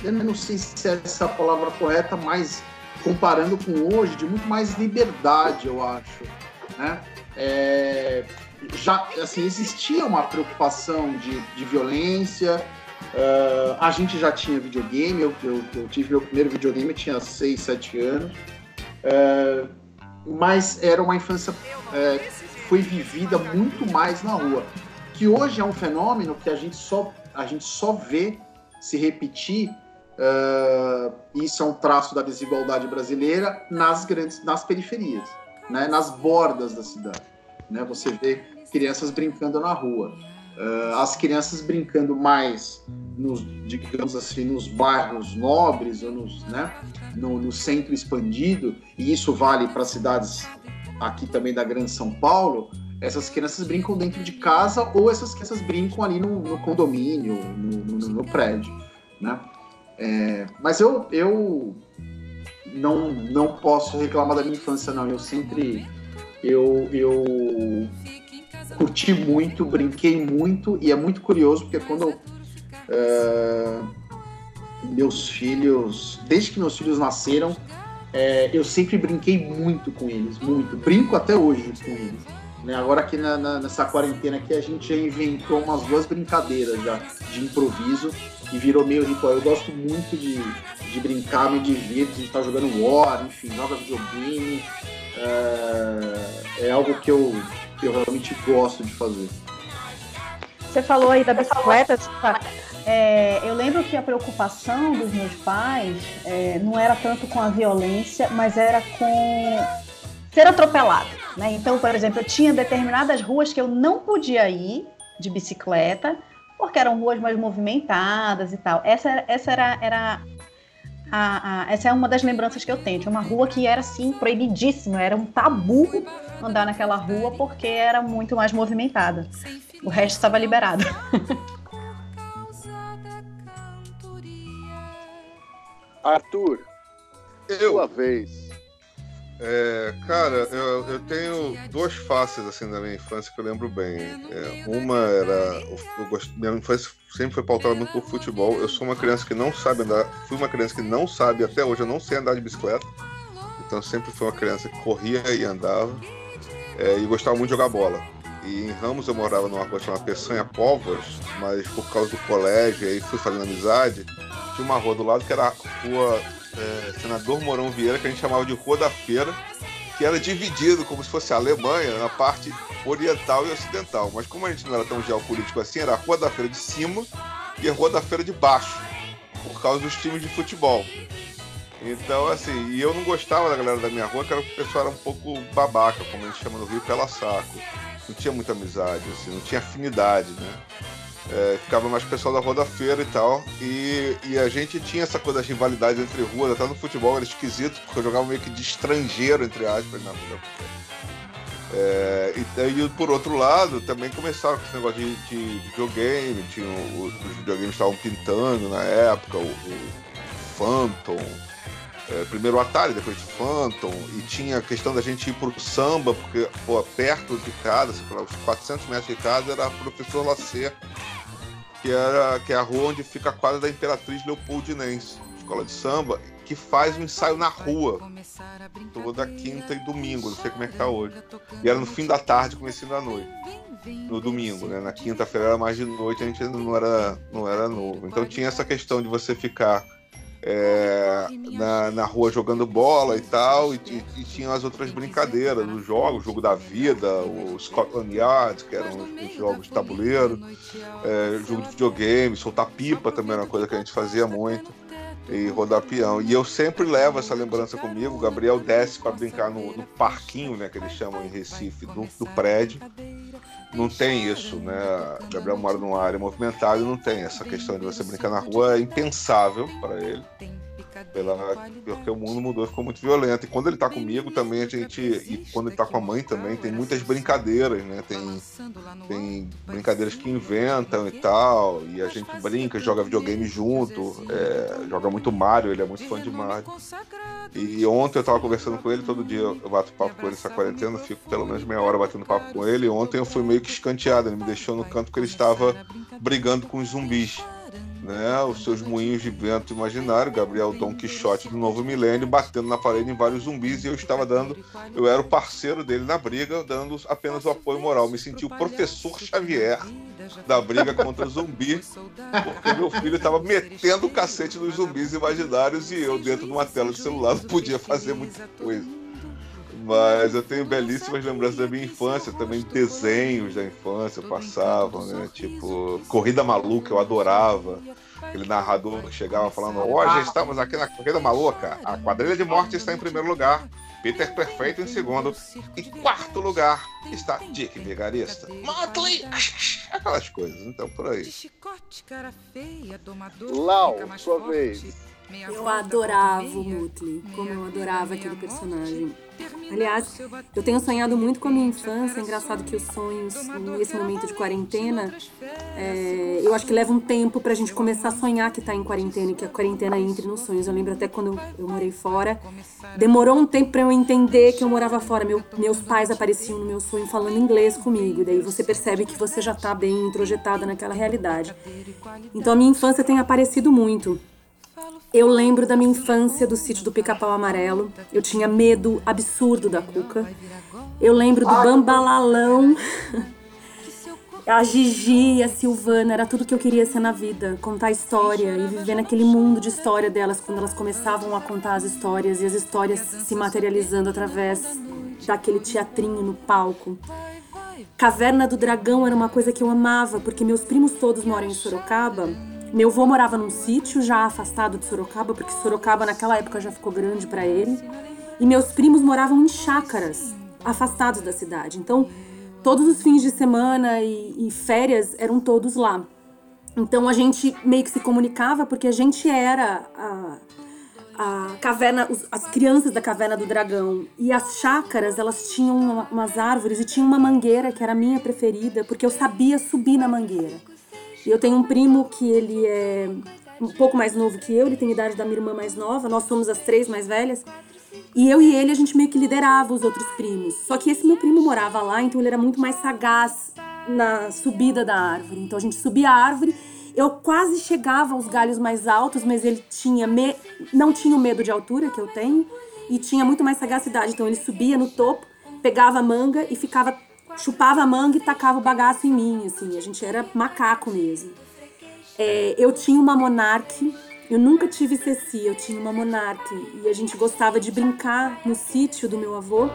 Speaker 5: eu não sei se é essa palavra correta, mas comparando com hoje, de muito mais liberdade, eu acho, né? É, já assim existia uma preocupação de, de violência. Uh, a gente já tinha videogame, eu, eu, eu, tive meu primeiro videogame, eu tinha 6, 7 anos. Uh, mas era uma infância uh, foi vivida muito mais na rua. Que hoje é um fenômeno que a gente só, a gente só vê se repetir. Uh, isso é um traço da desigualdade brasileira nas grandes, nas periferias, né, nas bordas da cidade. Né, você vê crianças brincando na rua. Uh, as crianças brincando mais nos, digamos assim, nos bairros nobres ou nos, né, no, no centro expandido, e isso vale para cidades aqui também da Grande São Paulo, essas crianças brincam dentro de casa ou essas crianças brincam ali no, no condomínio, no, no- no prédio, né? É, mas eu, eu não, não posso reclamar da minha infância, não. Eu sempre eu, eu curti muito, brinquei muito e é muito curioso porque quando é, meus filhos, desde que meus filhos nasceram, é, eu sempre brinquei muito com eles, muito. Brinco até hoje com eles. Né? Agora aqui na- na- nessa quarentena aqui a gente já inventou umas duas brincadeiras já de improviso e virou meio ritual. Eu gosto muito de, de brincar, me divirto, gente tá jogando War, enfim, joga videogame. É, é algo que eu, que eu realmente gosto de fazer.
Speaker 2: Você falou aí da bicicleta. É, eu lembro que a preocupação dos meus pais é, não era tanto com a violência, mas era com ser atropelado. Né? Então, por exemplo, eu tinha determinadas ruas que eu não podia ir de bicicleta, porque eram ruas mais movimentadas e tal. Essa, era- essa era, era a- a- essa é uma das lembranças que eu tenho. Tinha uma rua que era assim proibidíssima, era um tabu andar naquela rua porque era muito mais movimentada. O resto estava liberado.
Speaker 1: Arthur,
Speaker 4: Eu,
Speaker 1: sua vez.
Speaker 4: É, cara, eu, eu tenho duas faces assim da minha infância que eu lembro bem. É, uma era. Eu gost... Minha infância sempre foi pautada muito por futebol. Eu sou uma criança que não sabe andar. Fui uma criança que não sabe, até hoje eu não sei andar de bicicleta. Então sempre fui uma criança que corria e andava. É, e gostava muito de jogar bola. E em Ramos eu morava numa rua chamada Peçanha Povas, mas por causa do colégio, aí fui fazendo amizade. Tinha uma rua do lado que era a rua é, Senador Mourão Vieira, que a gente chamava de Rua da Feira, que era dividido como se fosse a Alemanha na parte oriental e ocidental. Mas como a gente não era tão geopolítico assim, era a Rua da Feira de cima e a Rua da Feira de baixo, por causa dos times de futebol. Então, assim, e eu não gostava da galera da minha rua, que era, o pessoal era um pouco babaca, como a gente chama no Rio, pela saco. Não tinha muita amizade, assim, não tinha afinidade, né? É, ficava mais pessoal da Rua da Feira e tal. E, e a gente tinha essa coisa das rivalidades entre ruas, até no futebol era esquisito, porque eu jogava meio que de estrangeiro, entre aspas, na Rua da Feira. É, e, e por outro lado, também começaram com esse negócio de, de videogame, tinha o- os videogames estavam pintando na época, o, o Phantom, é, primeiro o Atari, depois o Phantom, e tinha a questão da gente ir pro samba, porque pô, perto de casa, lá, uns 400 metros de casa, era Professor Lacer, que, era, que é a rua onde fica a quadra da Imperatriz Leopoldinense, escola de samba, que faz um ensaio na rua, toda quinta e domingo, não sei como é que tá hoje. E era no fim da tarde, comecinho da noite. No domingo, né? Na quinta-feira era mais de noite, a gente ainda não era, não era novo. Então tinha essa questão de você ficar é, na, na rua jogando bola e tal, e, ti- e tinha as outras brincadeiras, os jogos, o jogo da vida, o Scotland Yard, que eram os, os jogos de tabuleiro, é, jogo de videogame, soltar pipa também era uma coisa que a gente fazia muito, e rodar peão. E eu sempre levo essa lembrança comigo, o Gabriel desce para brincar no, no parquinho, né, que eles chamam em Recife, do, do prédio. Não tem isso, né? O Gabriel mora numa área movimentada e não tem essa questão de você brincar na rua, é impensável para ele. Pela, porque o mundo mudou, ficou muito violento. E quando ele tá comigo também, a gente. E quando ele tá com a mãe também, tem muitas brincadeiras, né? Tem, tem brincadeiras que inventam e tal. E a gente brinca, joga videogame junto, é, joga muito Mario, ele é muito fã de Mario. E ontem eu tava conversando com ele, todo dia eu bato papo com ele essa quarentena, fico pelo menos meia hora batendo papo com ele. E ontem eu fui meio que escanteado, ele me deixou no canto porque ele estava brigando com os zumbis. Né, os seus moinhos de vento imaginário, Gabriel Dom Quixote do novo milênio, batendo na parede em vários zumbis e eu estava dando, eu era o parceiro dele na briga, dando apenas o apoio moral. Me senti o professor Xavier da briga contra o zumbi, porque meu filho estava metendo o cacete nos zumbis imaginários e eu, dentro de uma tela de celular, não podia fazer muita coisa. Mas eu tenho belíssimas lembranças da minha infância, também desenhos da infância passavam, né? Tipo, Corrida Maluca, eu adorava. Aquele narrador que chegava falando: Hoje estamos aqui na Corrida Maluca. A quadrilha de morte está em primeiro lugar. Peter Perfeito em segundo. E quarto lugar está Dick Vigarista. Motley! Aquelas coisas, então por aí.
Speaker 1: Lau, sua vez.
Speaker 3: Eu adorava o Mutli, como eu adorava aquele personagem. Aliás, eu tenho sonhado muito com a minha infância. É engraçado que os sonhos, nesse momento de quarentena, é, eu acho que leva um tempo pra gente começar a sonhar que tá em quarentena e que a quarentena entre nos sonhos. Eu lembro até quando eu, eu morei fora, demorou um tempo pra eu entender que eu morava fora. Meu- meus pais apareciam no meu sonho falando inglês comigo. E daí você percebe que você já tá bem introjetada naquela realidade. Então a minha infância tem aparecido muito. Eu lembro da minha infância do sítio do Pica-Pau Amarelo. Eu tinha medo absurdo da Cuca. Eu lembro do Bambalalão. A Gigi a Silvana, era tudo que eu queria ser na vida. Contar história e viver naquele mundo de história delas, quando elas começavam a contar as histórias e as histórias se materializando através daquele teatrinho no palco. Caverna do Dragão era uma coisa que eu amava, porque meus primos todos moram em Sorocaba. Meu avô morava num sítio já afastado de Sorocaba, porque Sorocaba naquela época já ficou grande para ele. E meus primos moravam em chácaras, afastados da cidade. Então, todos os fins de semana e, e férias eram todos lá. Então a gente meio que se comunicava porque a gente era a, a caverna, os- as crianças da caverna do dragão. E as chácaras, elas tinham uma- umas árvores e tinha uma mangueira que era a minha preferida, porque eu sabia subir na mangueira. Eu tenho um primo que ele é um pouco mais novo que eu, ele tem a idade da minha irmã mais nova, nós somos as três mais velhas. E eu e ele, a gente meio que liderava os outros primos. Só que esse meu primo morava lá, então ele era muito mais sagaz na subida da árvore. Então a gente subia a árvore, eu quase chegava aos galhos mais altos, mas ele tinha me... não tinha o medo de altura que eu tenho e tinha muito mais sagacidade. Então ele subia no topo, pegava a manga e ficava chupava a manga e tacava o bagaço em mim, assim. A gente era macaco mesmo. É, eu tinha uma monarque, eu nunca tive ceci, eu tinha uma monarque. E a gente gostava de brincar no sítio do meu avô.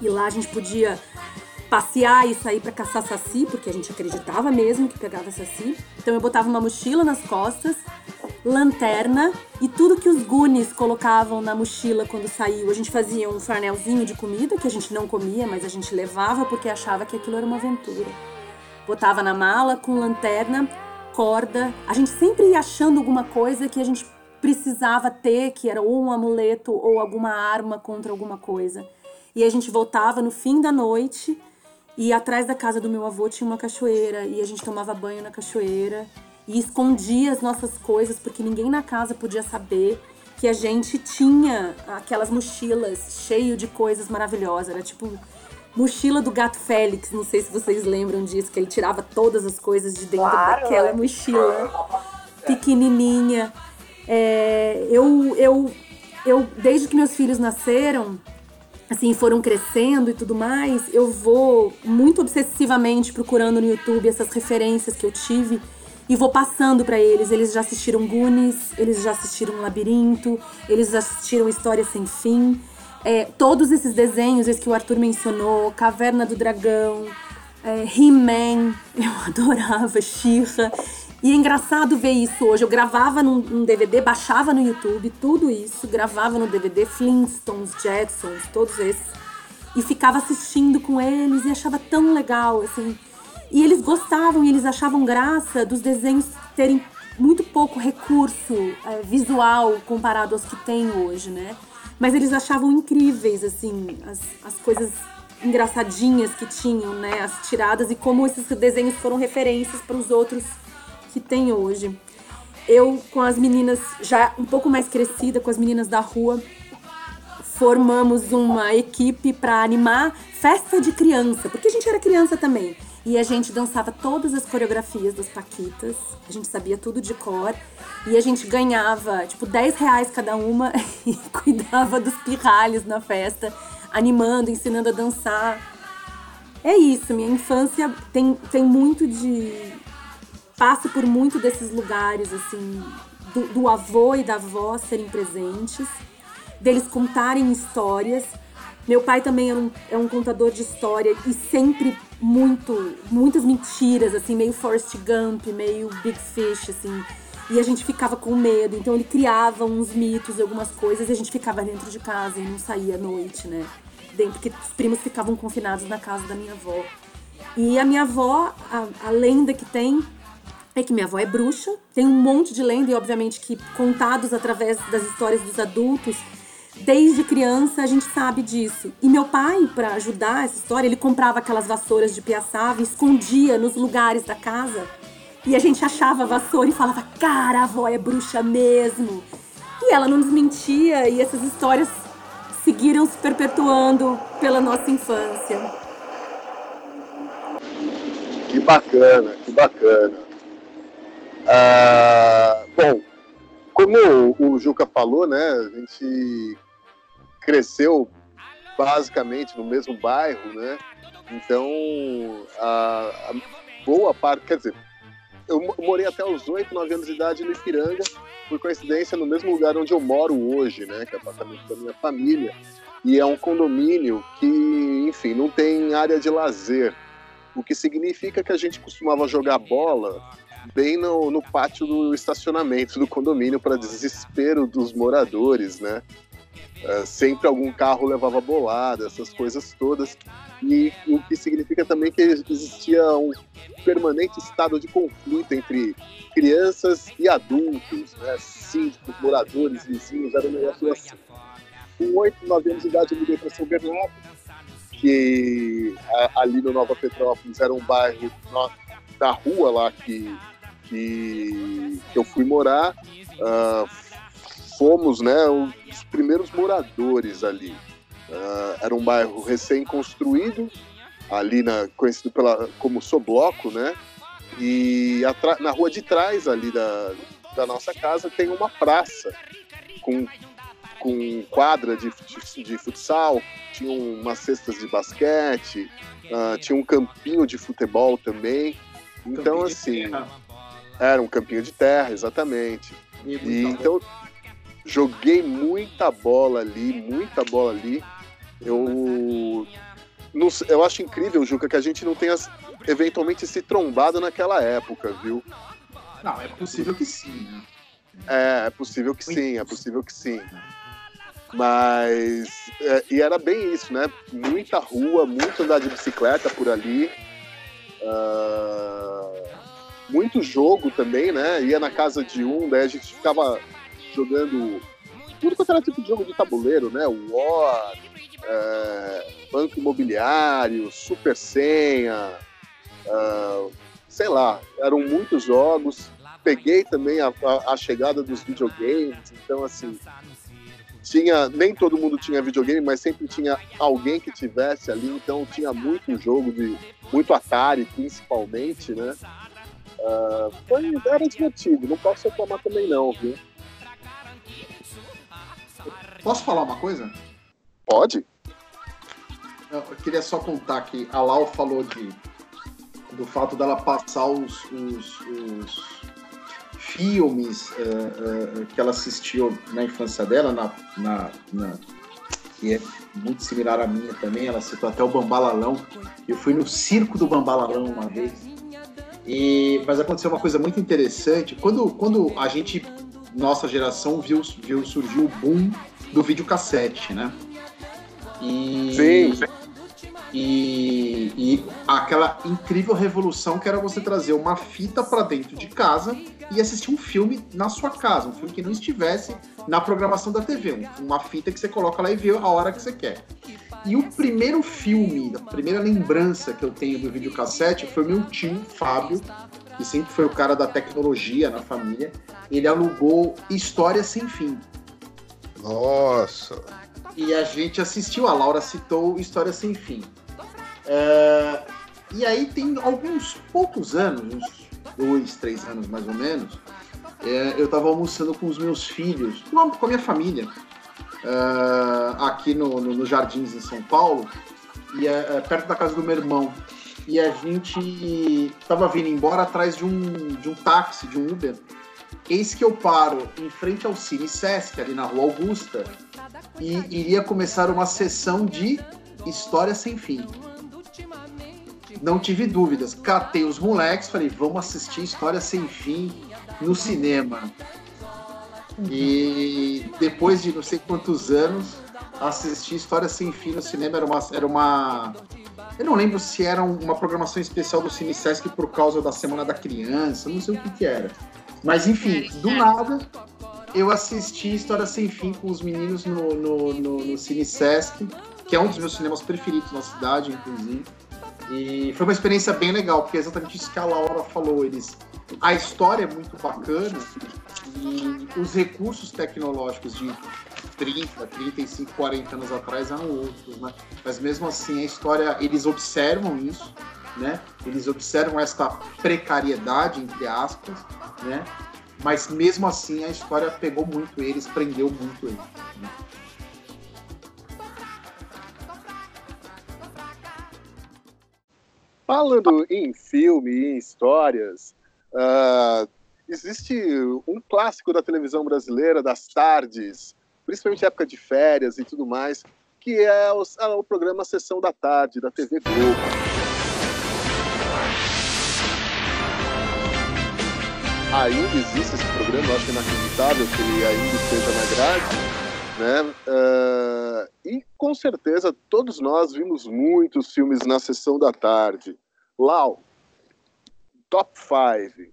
Speaker 3: E lá a gente podia passear e sair pra caçar saci, porque a gente acreditava mesmo que pegava saci. Então eu botava uma mochila nas costas, lanterna e tudo que os Goonies colocavam na mochila quando saiu. A gente fazia um farnelzinho de comida que a gente não comia, mas a gente levava porque achava que aquilo era uma aventura. Botava na mala com lanterna, corda. A gente sempre ia achando alguma coisa que a gente precisava ter, que era ou um amuleto ou alguma arma contra alguma coisa. E a gente voltava no fim da noite e atrás da casa do meu avô tinha uma cachoeira e a gente tomava banho na cachoeira e escondia as nossas coisas porque ninguém na casa podia saber que a gente tinha aquelas mochilas cheio de coisas maravilhosas. Era tipo mochila do gato Félix, não sei se vocês lembram disso, que ele tirava todas as coisas de dentro
Speaker 2: Claro,
Speaker 3: daquela
Speaker 2: é.
Speaker 3: mochila pequenininha. É, eu, eu, eu, desde que meus filhos nasceram, assim, foram crescendo e tudo mais, eu vou muito obsessivamente procurando no YouTube essas referências que eu tive e vou passando pra eles. Eles já assistiram Goonies, eles já assistiram Labirinto, eles já assistiram História Sem Fim. É, todos esses desenhos, esse que o Arthur mencionou, Caverna do Dragão, é, He-Man, eu adorava, She-Ra. E é engraçado ver isso hoje. Eu gravava num, num DVD, baixava no YouTube, tudo isso, gravava no DVD, Flintstones, Jetsons, todos esses. E ficava assistindo com eles e achava tão legal, assim. E eles gostavam e eles achavam graça dos desenhos terem muito pouco recurso é, visual comparado aos que tem hoje, né? Mas eles achavam incríveis, assim, as, as coisas engraçadinhas que tinham, né? As tiradas e como esses desenhos foram referências para os outros que tem hoje. Eu, com as meninas já um pouco mais crescida, com as meninas da rua, formamos uma equipe para animar festa de criança, porque a gente era criança também. E a gente dançava todas as coreografias das Paquitas, a gente sabia tudo de cor. E a gente ganhava, tipo, 10 reais cada uma e cuidava dos pirralhos na festa, animando, ensinando a dançar. É isso, minha infância tem, tem muito de. Passo por muito desses lugares, assim, do, do avô e da avó serem presentes, deles contarem histórias. Meu pai também é um, é um contador de história e sempre muito, muitas mentiras, assim, meio Forrest Gump, meio Big Fish, assim. E a gente ficava com medo, então ele criava uns mitos, algumas coisas, e a gente ficava dentro de casa e não saía à noite, né? Dentro, porque os primos ficavam confinados na casa da minha avó. E a minha avó, a, a lenda que tem é que minha avó é bruxa, tem um monte de lenda e obviamente que contados através das histórias dos adultos, desde criança a gente sabe disso. E meu pai, para ajudar essa história, ele comprava aquelas vassouras de piaçava e escondia nos lugares da casa. E a gente achava a vassoura e falava: "Cara, a avó é bruxa mesmo". E ela não desmentia e essas histórias seguiram se perpetuando pela nossa infância.
Speaker 1: Que bacana, que bacana. Ah, bom, como o Juca falou, né, a gente cresceu basicamente no mesmo bairro, né? Então, a, a boa parte, quer dizer, eu mo- morei até os 8, 9 anos de idade no Ipiranga, por coincidência, no mesmo lugar onde eu moro hoje, né? Que é o apartamento da minha família. E é um condomínio que, enfim, não tem área de lazer. O que significa que a gente costumava jogar bola bem no, no pátio do estacionamento do condomínio, para desespero dos moradores, né? É, sempre algum carro levava bolada, essas coisas todas. E o que significa também que existia um permanente estado de conflito entre crianças e adultos, né? síndicos, moradores, vizinhos, era um negócio assim. Com 8, 9 anos de idade, eu mudei para São Bernardo, que ali no Nova Petrópolis era um bairro da rua lá que, que, que eu fui morar. Ah, fomos né, os primeiros moradores ali. Ah, era um bairro recém-construído, ali na, conhecido pela, como Sobloco, né? E atra- na rua de trás ali da, da nossa casa tem uma praça com, com quadra de, de futsal, tinha umas cestas de basquete, ah, tinha um campinho de futebol também. Então, assim. Era um campinho de terra, exatamente. E, então, joguei muita bola ali, muita bola ali. Eu, não eu acho incrível, Juca, que a gente não tenha eventualmente se trombado naquela época, viu?
Speaker 5: Não, é possível que sim, né?
Speaker 1: É, é possível que sim, é possível que sim. Mas. é, e era bem isso, né? Muita rua, muito andar de bicicleta por ali. Ah, muito jogo também, né? Ia na casa de um, daí a gente ficava jogando tudo quanto era tipo de jogo de tabuleiro, né? War, é, Banco Imobiliário, Super Senha, ah, sei lá, eram muitos jogos. Peguei também a, a- a chegada dos videogames, então assim, tinha, nem todo mundo tinha videogame, mas sempre tinha alguém que tivesse ali, então tinha muito jogo de muito Atari, principalmente, né? Foi, era divertido, não posso reclamar também não, viu?
Speaker 5: Posso falar uma coisa?
Speaker 1: Pode?
Speaker 5: Eu queria só contar que a Lau falou de, do fato dela passar os, os- os filmes eh, eh, que ela assistiu na infância dela, na, na, na- que é muito similar à minha também. Ela citou até o Bambalalão. Eu fui no circo do Bambalalão uma vez. E, mas aconteceu uma coisa muito interessante. Quando, quando a gente, nossa geração, viu, viu surgir o boom do videocassete, né? E,
Speaker 1: Sim.
Speaker 5: E, e aquela incrível revolução que era você trazer uma fita para dentro de casa e assistir um filme na sua casa, um filme que não estivesse na programação da TV, um- uma fita que você coloca lá e vê a hora que você quer. E o primeiro filme, a primeira lembrança que eu tenho do videocassete foi meu tio, Fábio, que sempre foi o cara da tecnologia na família. Ele alugou História Sem Fim.
Speaker 4: Nossa.
Speaker 5: E a gente assistiu, a Laura citou História Sem Fim. É, e aí tem alguns poucos anos, uns dois, três anos mais ou menos, é, eu estava almoçando com os meus filhos, com a, com a minha família, é, aqui no, no, no Jardins, em São Paulo, e é, é, perto da casa do meu irmão. E a gente estava vindo embora atrás de um, de um táxi, de um Uber. Eis que eu paro em frente ao Cine Sesc, ali na Rua Augusta, e iria começar uma sessão de História Sem Fim. Não tive dúvidas. Catei os moleques, falei, vamos assistir História Sem Fim no cinema. E depois de não sei quantos anos, assistir História Sem Fim no cinema era uma, era uma, Eu não lembro se era um- uma programação especial do Cine por causa da Semana da Criança, não sei o que que era. Mas enfim, do nada, eu assisti História Sem Fim com os meninos no, no, no, no Cine Sesc, que é um dos meus cinemas preferidos na cidade, inclusive. E foi uma experiência bem legal, porque é exatamente isso que a Laura falou. Eles, a história é muito bacana e os recursos tecnológicos de 30, 35, 40 anos atrás eram outros, né? Mas mesmo assim a história, eles observam isso, né? Eles observam esta precariedade entre aspas, né? Mas mesmo assim a história pegou muito eles, prendeu muito eles. né?
Speaker 1: Falando em filme e em histórias, ah, existe um clássico da televisão brasileira, das tardes, principalmente época de férias e tudo mais, que é o, é o programa Sessão da Tarde, da TV Globo. Ainda existe esse programa, eu acho inacreditável que ele ainda esteja na grade, né? Ah, e com certeza todos nós vimos muitos filmes na sessão da tarde. Lau, top 5.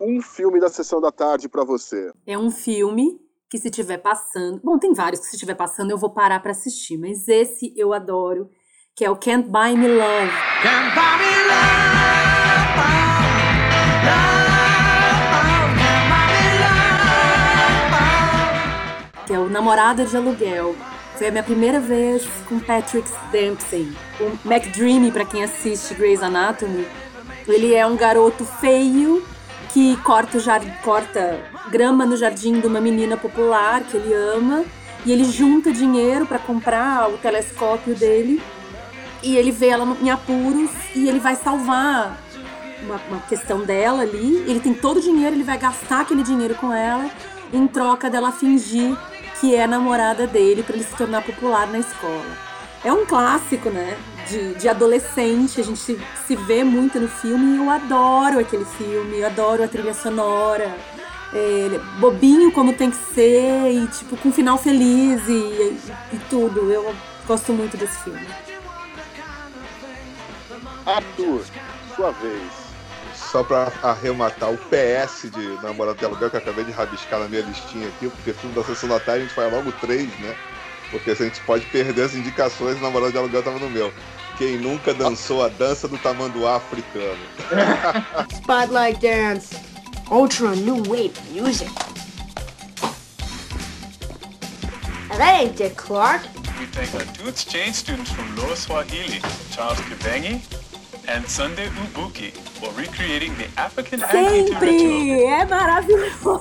Speaker 1: Um filme da sessão da tarde para você.
Speaker 3: É um filme que se estiver passando, bom, tem vários que se estiver passando eu vou parar pra assistir, mas esse eu adoro, que é o Can't Buy Me Love. Que é o Namorada de Aluguel. Foi a minha primeira vez com Patrick Dempsey. O McDreamy, pra quem assiste Grey's Anatomy, ele é um garoto feio que corta, corta grama no jardim de uma menina popular que ele ama. E ele junta dinheiro pra comprar o telescópio dele. E ele vê ela em apuros e ele vai salvar uma, uma questão dela ali. Ele tem todo o dinheiro, ele vai gastar aquele dinheiro com ela em troca dela fingir que é namorada dele para ele se tornar popular na escola. É um clássico, né? De, de adolescente, a gente se, vê muito no filme e eu adoro aquele filme, eu adoro a trilha sonora. É, é bobinho como tem que ser e tipo com final feliz e, e, e tudo. Eu gosto muito desse filme.
Speaker 1: Arthur, sua vez.
Speaker 4: Só pra arrematar o PS de Namorado de Aluguel, que eu acabei de rabiscar na minha listinha aqui, porque filme da Sessão da Tarde a gente faz logo três, né? Porque se a gente pode perder as indicações, Namorado de Aluguel tava no meu. Quem nunca dançou a dança do tamanduá africano?
Speaker 11: Spotlight dance. Ultra new wave music. Now that ain't Dick Clark.
Speaker 12: We take a two exchange students from Lower Swahili, Charles Kibengi and Sunday Ubuki, for recreating the African.
Speaker 3: Sempre! É maravilhoso!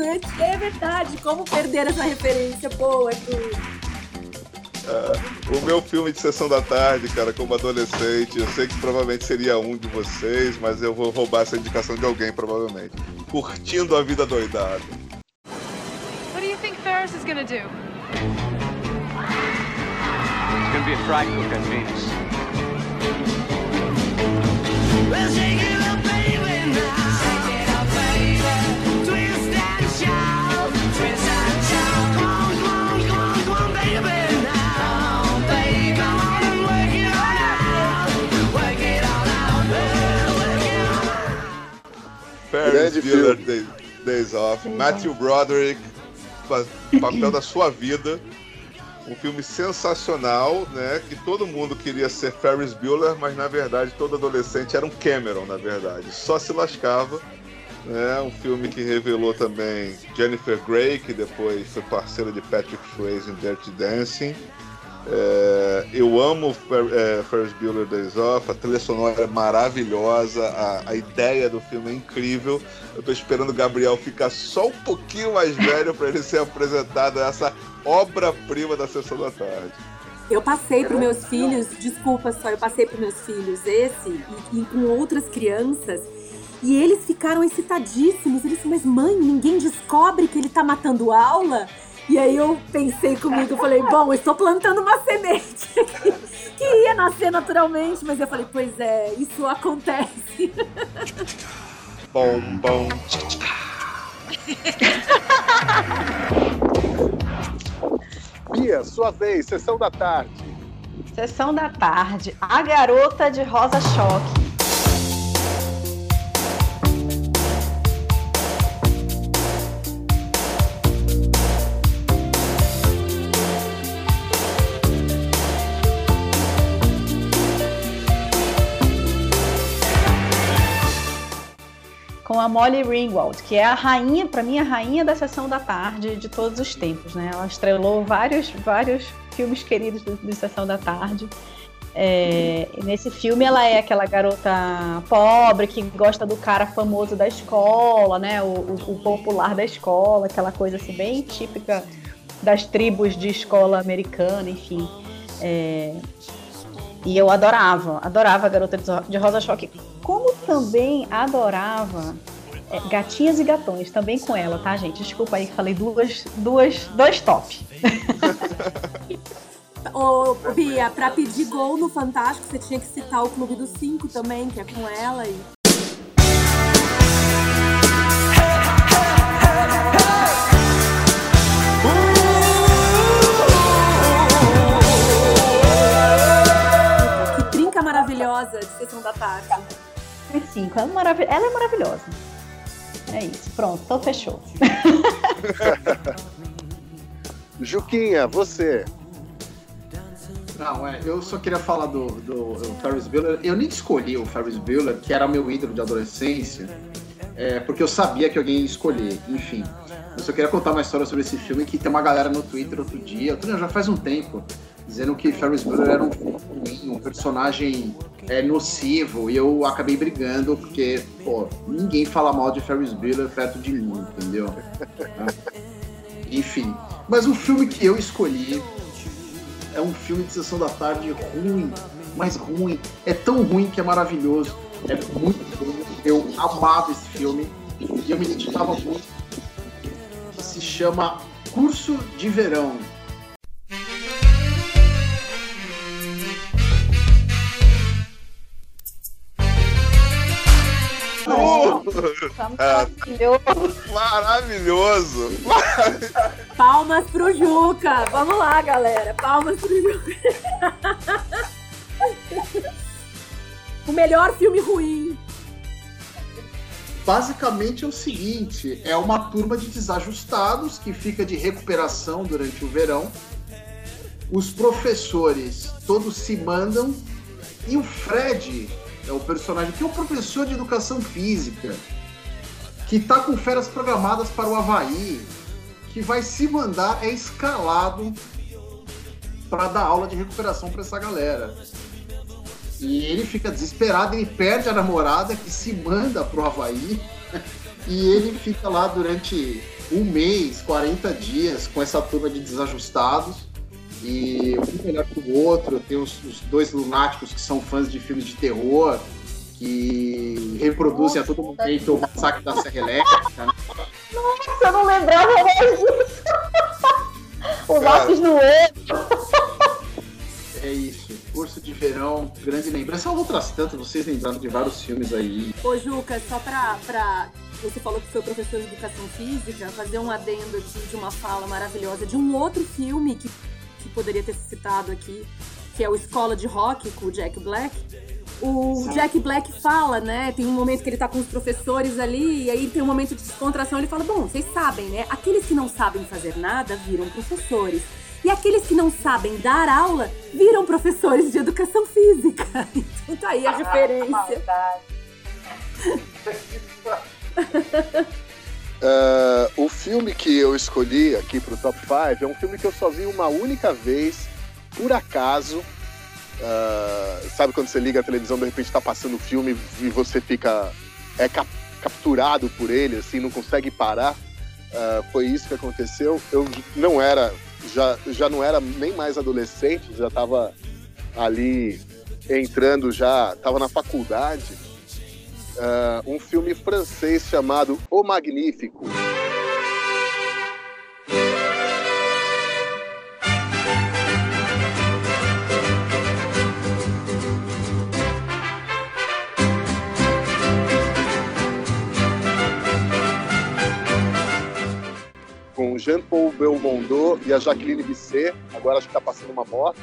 Speaker 3: É verdade! Como perder essa referência boa, é tudo.
Speaker 4: Ah, o meu filme de sessão da tarde, cara, como adolescente, eu sei que provavelmente seria um de vocês, mas eu vou roubar essa indicação de alguém, provavelmente. Curtindo a vida doidada.
Speaker 13: What do you think Ferris is gonna do?
Speaker 14: It's gonna be a fry cook on Venus.
Speaker 4: Ferris
Speaker 1: Grande
Speaker 4: Bueller Day- Days Off, Matthew Broderick, papel da sua vida. Um filme sensacional, né? Que todo mundo queria ser Ferris Bueller, mas na verdade todo adolescente era um Cameron, na verdade. Só se lascava. Né? Um filme que revelou também Jennifer Grey, que depois foi parceira de Patrick Swayze em Dirty Dancing. É, eu amo Fer, é, Ferris Bueller Days Off, a trilha sonora é maravilhosa, a, a ideia do filme é incrível. Eu tô esperando o Gabriel ficar só um pouquinho mais velho para ele ser apresentado a essa obra-prima da sessão da tarde.
Speaker 3: Eu passei para meus filhos, desculpa só, eu passei para meus filhos esse e, e com outras crianças. E eles ficaram excitadíssimos. Eles disseram, mas mãe, ninguém descobre que ele tá matando aula? E aí eu pensei comigo, eu falei, bom, eu estou plantando uma semente aqui, que ia nascer naturalmente, mas eu falei, pois é, isso acontece.
Speaker 4: Bom, bom.
Speaker 1: Bia, sua vez, sessão da tarde.
Speaker 2: Sessão da tarde. A garota de rosa choque. A Molly Ringwald, que é a rainha, para mim, a rainha da sessão da tarde de todos os tempos, né? Ela estrelou vários, vários filmes queridos de, de sessão da tarde. É, nesse filme ela é aquela garota pobre que gosta do cara famoso da escola, né? O, o, o popular da escola, aquela coisa assim bem típica das tribos de escola americana, enfim. É, e eu adorava, adorava a Garota de Rosa Choque. Como também adorava é, Gatinhas e Gatões, também com ela, tá, gente? Desculpa aí que falei duas, duas, dois top.
Speaker 3: Ô, Bia, pra pedir gol no Fantástico, você tinha que citar o Clube dos Cinco também, que é com ela. E... Que trinca maravilhosa de Sessão da Tarde.
Speaker 2: Cinco. Ela é, marav ela é maravilhosa. É isso. Pronto, então fechou.
Speaker 1: Juquinha, você.
Speaker 5: Não, é, eu só queria falar do, do, do Ferris Bueller. Eu nem escolhi o Ferris Bueller, que era meu ídolo de adolescência, é, porque eu sabia que alguém ia escolher. Enfim, eu só queria contar uma história sobre esse filme que tem uma galera no Twitter outro dia, outro, já faz um tempo, dizendo que Ferris Bueller era um, um, um personagem é, nocivo e eu acabei brigando porque, pô, ninguém fala mal de Ferris Bueller perto de mim, entendeu? Enfim, mas o filme que eu escolhi é um filme de sessão da tarde ruim, mas ruim. É tão ruim que é maravilhoso. É muito bom. Eu amava esse filme e eu me identificava muito. Se chama Curso de Verão.
Speaker 4: Maravilhoso!
Speaker 3: Palmas pro Juca! Vamos lá, galera! Palmas pro Juca! o melhor filme ruim.
Speaker 5: Basicamente é o seguinte: é uma turma de desajustados que fica de recuperação durante o verão. Os professores todos se mandam e o Fred é o personagem que é o professor de educação física, que tá com férias programadas para o Havaí, que vai se mandar, é escalado para dar aula de recuperação para essa galera. E ele fica desesperado, ele perde a namorada que se manda pro Havaí e ele fica lá durante um mês, 40 dias com essa turma de desajustados e um melhor que o outro. Tem os, os, dois lunáticos que são fãs de filmes de terror, que reproduzem a todo momento o massacre da Serra Elétrica. Né?
Speaker 2: Nossa, eu não lembrava mais disso. o lápis no olho.
Speaker 5: É isso. Curso de verão, grande lembrança. São outras tantas, vocês lembraram de vários filmes aí.
Speaker 3: Ô, Juca, só pra, pra. Você falou que foi professor de educação física, fazer um adendo aqui de uma fala maravilhosa de um outro filme que que poderia ter citado aqui, que é o Escola de Rock com o Jack Black. O. Jack Black fala, né? Tem um momento que ele tá com os professores ali, e aí tem um momento de descontração. Ele fala: Bom, vocês sabem, né? Aqueles que não sabem fazer nada viram professores. E aqueles que não sabem dar aula viram professores de educação física. Então tá aí a referência.
Speaker 1: Uh, o filme que eu escolhi aqui para o Top 5 é um filme que eu só vi uma única vez, por acaso. Uh, sabe quando você liga a televisão, de repente está passando o filme e você fica é cap capturado por ele, assim, não consegue parar? Uh, foi isso que aconteceu. Eu não era, já, já não era nem mais adolescente, já estava ali entrando, já estava na faculdade uh, um filme francês chamado O Magnífico. com Jean-Paul Belmondo e a Jacqueline Bisset, agora acho que está passando uma moto.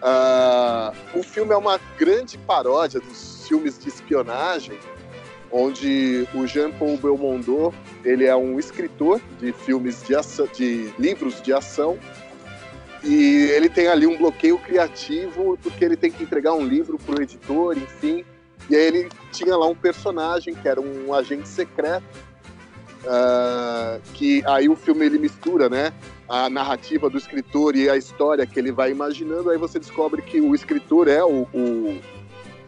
Speaker 1: Ah, o filme é uma grande paródia dos filmes de espionagem, onde o Jean-Paul Belmondo ele é um escritor de filmes de de livros de ação, e ele tem ali um bloqueio criativo porque ele tem que entregar um livro para o editor, enfim. E aí ele tinha lá um personagem que era um agente secreto, ah, que aí o filme ele mistura, né? A narrativa do escritor e a história que ele vai imaginando, aí você descobre que o escritor é o, o,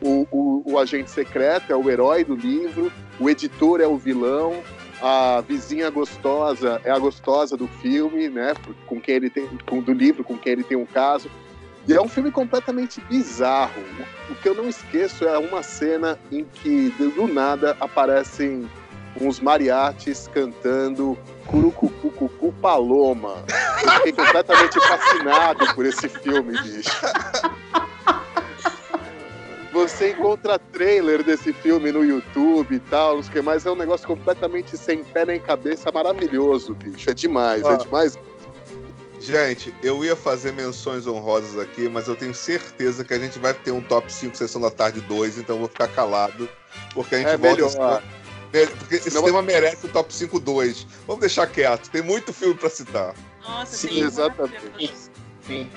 Speaker 1: o, o, o agente secreto, é o herói do livro, o editor é o vilão, a vizinha gostosa é a gostosa do filme, né? Com quem ele tem, com, do livro, com quem ele tem um caso. E é um filme completamente bizarro. O que eu não esqueço é uma cena em que do nada aparecem uns mariachis cantando Curucucucucu Paloma. Eu fiquei completamente fascinado por esse filme, bicho. Você encontra trailer desse filme no YouTube e tal, não sei o que mais. É um negócio completamente sem pé nem cabeça, maravilhoso, bicho. É demais, é
Speaker 4: Ah.
Speaker 1: demais.
Speaker 4: Gente, eu ia fazer menções honrosas aqui, mas eu tenho certeza que a gente vai ter um top 5 Sessão da Tarde 2, então eu vou ficar calado. Porque a gente
Speaker 1: É
Speaker 4: volta.
Speaker 1: melhor.
Speaker 4: É, Porque esse
Speaker 1: Senão-
Speaker 4: tema merece o top 5 2. Vamos deixar quieto, tem muito filme pra citar.
Speaker 7: Nossa,
Speaker 1: Sim, exatamente.
Speaker 5: Sim.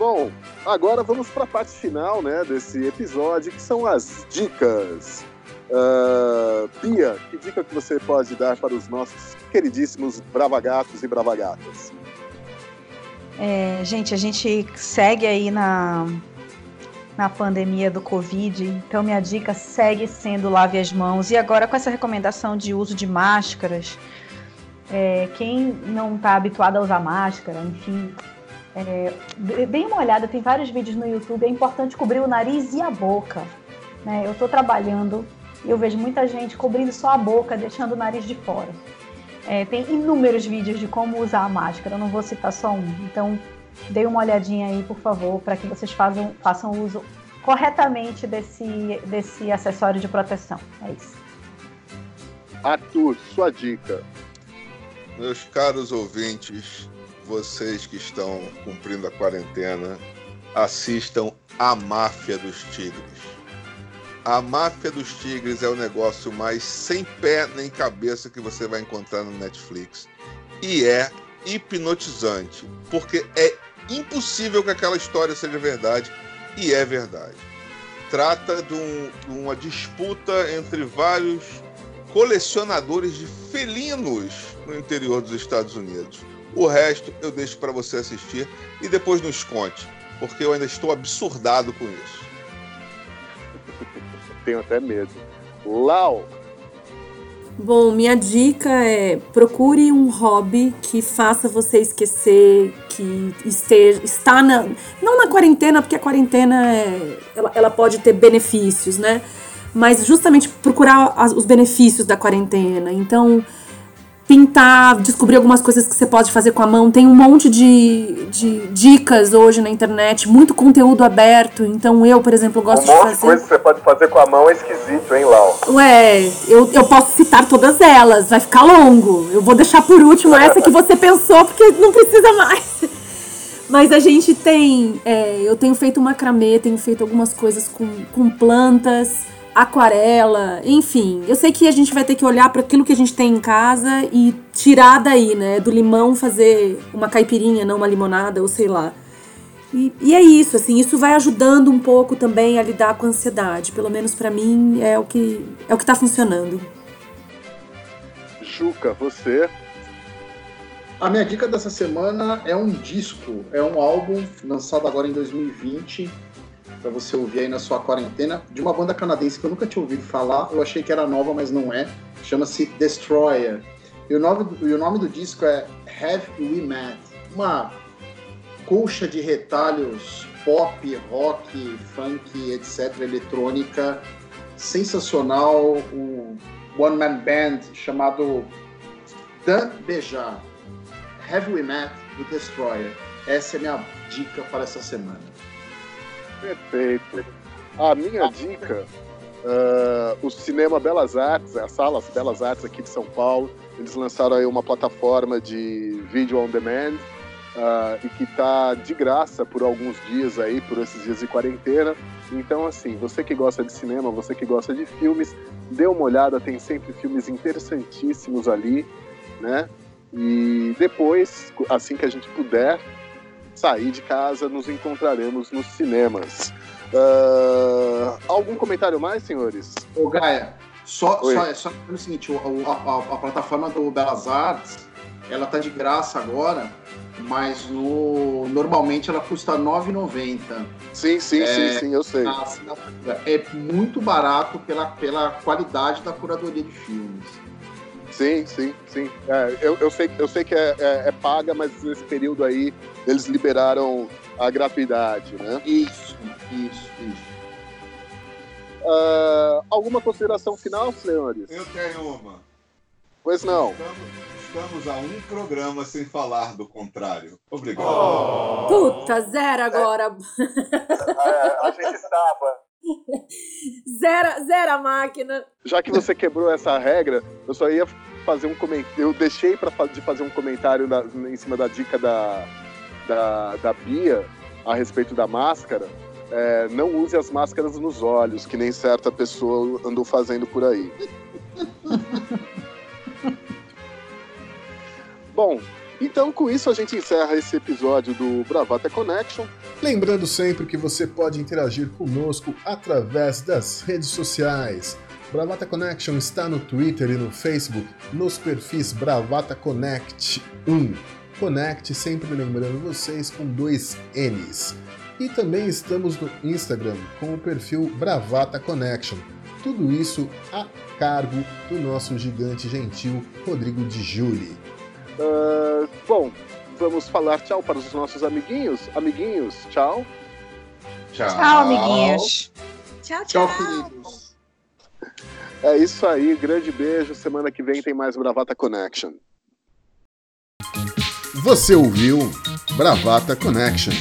Speaker 1: Bom, agora vamos para a parte final né, desse episódio, que são as dicas. Ah, Pia, que dica que você pode dar para os nossos queridíssimos bravagatos e bravagatas?
Speaker 2: É, gente, a gente segue aí na, na pandemia do Covid, então minha dica segue sendo lave as mãos. E agora, com essa recomendação de uso de máscaras, é, quem não está habituado a usar máscara, enfim, é, uma olhada, tem vários vídeos no YouTube, é importante cobrir o nariz e a boca. né? Eu estou trabalhando e eu vejo muita gente cobrindo só a boca, deixando o nariz de fora. É, tem inúmeros vídeos de como usar a máscara, eu não vou citar só um. Então, dê uma olhadinha aí, por favor, para que vocês façam, façam uso corretamente desse, desse acessório de proteção. É isso.
Speaker 1: Arthur, sua dica.
Speaker 4: Meus caros ouvintes, vocês que estão cumprindo a quarentena, assistam A Máfia dos Tigres. A Máfia dos Tigres é o negócio mais sem pé nem cabeça que você vai encontrar no Netflix. E é hipnotizante, porque é impossível que aquela história seja verdade, e é verdade. Trata de, um- de uma disputa entre vários colecionadores de felinos no interior dos Estados Unidos. O resto eu deixo para você assistir e depois nos conte, porque eu ainda estou absurdado com isso.
Speaker 1: Tenho até medo. Lau,
Speaker 3: Bom, minha dica é procure um hobby que faça você esquecer que esteja, está na, não na quarentena, porque a quarentena é, ela, ela pode ter benefícios, né? Mas justamente procurar as- os benefícios da quarentena. Então, pintar, descobrir algumas coisas que você pode fazer com a mão. Tem um monte de, de dicas hoje na internet, muito conteúdo aberto. Então, eu, por exemplo, gosto de fazer.
Speaker 1: que você pode fazer com a mão é esquisito, hein, Lau?
Speaker 3: Ué, eu, eu posso citar todas elas, vai ficar longo. Eu vou deixar por último essa que você pensou, porque não precisa mais. Mas a gente tem. é, eu tenho feito macramê, tenho feito algumas coisas com, com plantas, aquarela, enfim. Eu sei que a gente vai ter que olhar para aquilo que a gente tem em casa e tirar daí, né? Do limão fazer uma caipirinha, não uma limonada, ou sei lá. E, e é isso, assim, isso vai ajudando um pouco também a lidar com a ansiedade. Pelo menos pra mim é o que é o que tá funcionando.
Speaker 1: Juca, você.
Speaker 5: A minha dica dessa semana é um disco, é um álbum lançado agora em 2020, para você ouvir aí na sua quarentena, de uma banda canadense que eu nunca tinha ouvido falar, eu achei que era nova, mas não é. Chama-se Destroyer. E o, nome, do- e o nome do disco é Have We Met? Uma colcha de retalhos pop, rock, funk, etc., eletrônica, sensacional. O one man band chamado Dan Bejar. Have We Met do Destroyer. Essa é a minha dica para essa semana.
Speaker 1: Perfeito. A minha dica, ah, o Cinema Belas Artes, a Sala Belas Artes aqui de São Paulo, eles lançaram aí uma plataforma de vídeo on demand ah, e que tá de graça por alguns dias aí, por esses dias de quarentena. Então, assim, você que gosta de cinema, você que gosta de filmes, dê uma olhada, tem sempre filmes interessantíssimos ali, né? E depois, assim que a gente puder sair de casa, nos encontraremos nos cinemas. Ah, algum comentário mais, senhores?
Speaker 5: Ô, Gaia, só,
Speaker 1: Oi.
Speaker 5: só, é só o seguinte, a, a- a plataforma do Belas Artes, ela tá de graça agora, mas no, normalmente ela custa R$ 9,90.
Speaker 1: Sim, sim, sim, sim, eu sei.
Speaker 5: É muito barato pela, pela qualidade da curadoria de filmes.
Speaker 1: Sim, sim, sim. É, eu, eu, sei, eu sei que é, é- é paga, mas nesse período aí eles liberaram a gratuidade, né?
Speaker 5: Isso, isso, isso.
Speaker 1: Ah, alguma consideração final, senhores?
Speaker 4: Eu tenho uma.
Speaker 1: Pois não.
Speaker 4: Estamos, estamos a um programa sem falar do contrário. Obrigado.
Speaker 3: Puta, zero agora.
Speaker 1: É, a gente estava.
Speaker 3: Zero, zero a máquina.
Speaker 1: Já que você quebrou essa regra, eu só ia fazer um comentário. Eu deixei para de fazer um comentário na- em cima da dica da, da, da Bia a respeito da máscara. É, não use as máscaras nos olhos, que nem certa pessoa andou fazendo por aí. Bom, então com isso a gente encerra esse episódio do Bravata Connection.
Speaker 15: Lembrando sempre que você pode interagir conosco através das redes sociais. Bravata Connection está no Twitter e no Facebook, nos perfis Bravata Connect 1. Connect, sempre lembrando vocês, com dois N's. E também estamos no Instagram com o perfil Bravata Connection. Tudo isso a cargo do nosso gigante gentil Rodrigo Di Giuli.
Speaker 1: Ah, bom, vamos falar tchau para os nossos amiguinhos. Amiguinhos, tchau.
Speaker 4: Tchau.
Speaker 2: Tchau, amiguinhos.
Speaker 7: Tchau,
Speaker 5: Tchau,
Speaker 7: tchau.
Speaker 5: queridos.
Speaker 1: É isso aí, grande beijo. Semana que vem tem mais Bravata Connection.
Speaker 15: Você ouviu Bravata Connection.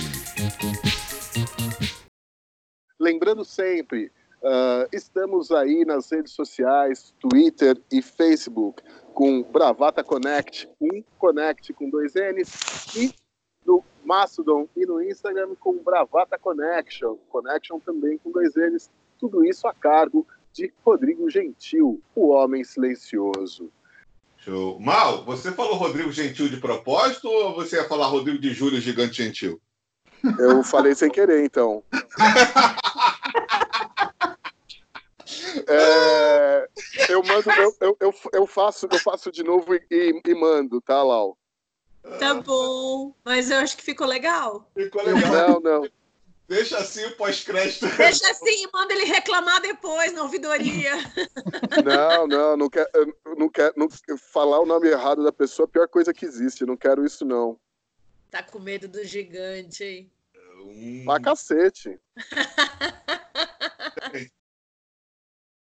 Speaker 1: Lembrando sempre, ah, estamos aí nas redes sociais, Twitter e Facebook, com Bravata Connect, um Connect com dois N's, e no Mastodon e no Instagram com Bravata Connection, Connection também com dois N's, tudo isso a cargo de Rodrigo Gentil, o homem silencioso.
Speaker 4: Show. Mal, você falou Rodrigo Gentil de propósito ou você ia falar Rodrigo de Júlio Gigante Gentil?
Speaker 1: Eu falei sem querer, então. É, eu mando, eu, eu, eu, eu faço, eu faço de novo e, e- e mando, tá, Lau?
Speaker 7: Tá bom. Mas eu acho que ficou legal.
Speaker 4: Ficou
Speaker 1: Não, não.
Speaker 4: Deixa assim o pós-crédito.
Speaker 7: Deixa assim, manda ele reclamar depois na ouvidoria.
Speaker 1: Não, não, não quero, não quero não, falar o nome errado da pessoa, é a pior coisa que existe. Não quero isso, não.
Speaker 7: Tá com medo do gigante, hein?
Speaker 1: Pra cacete.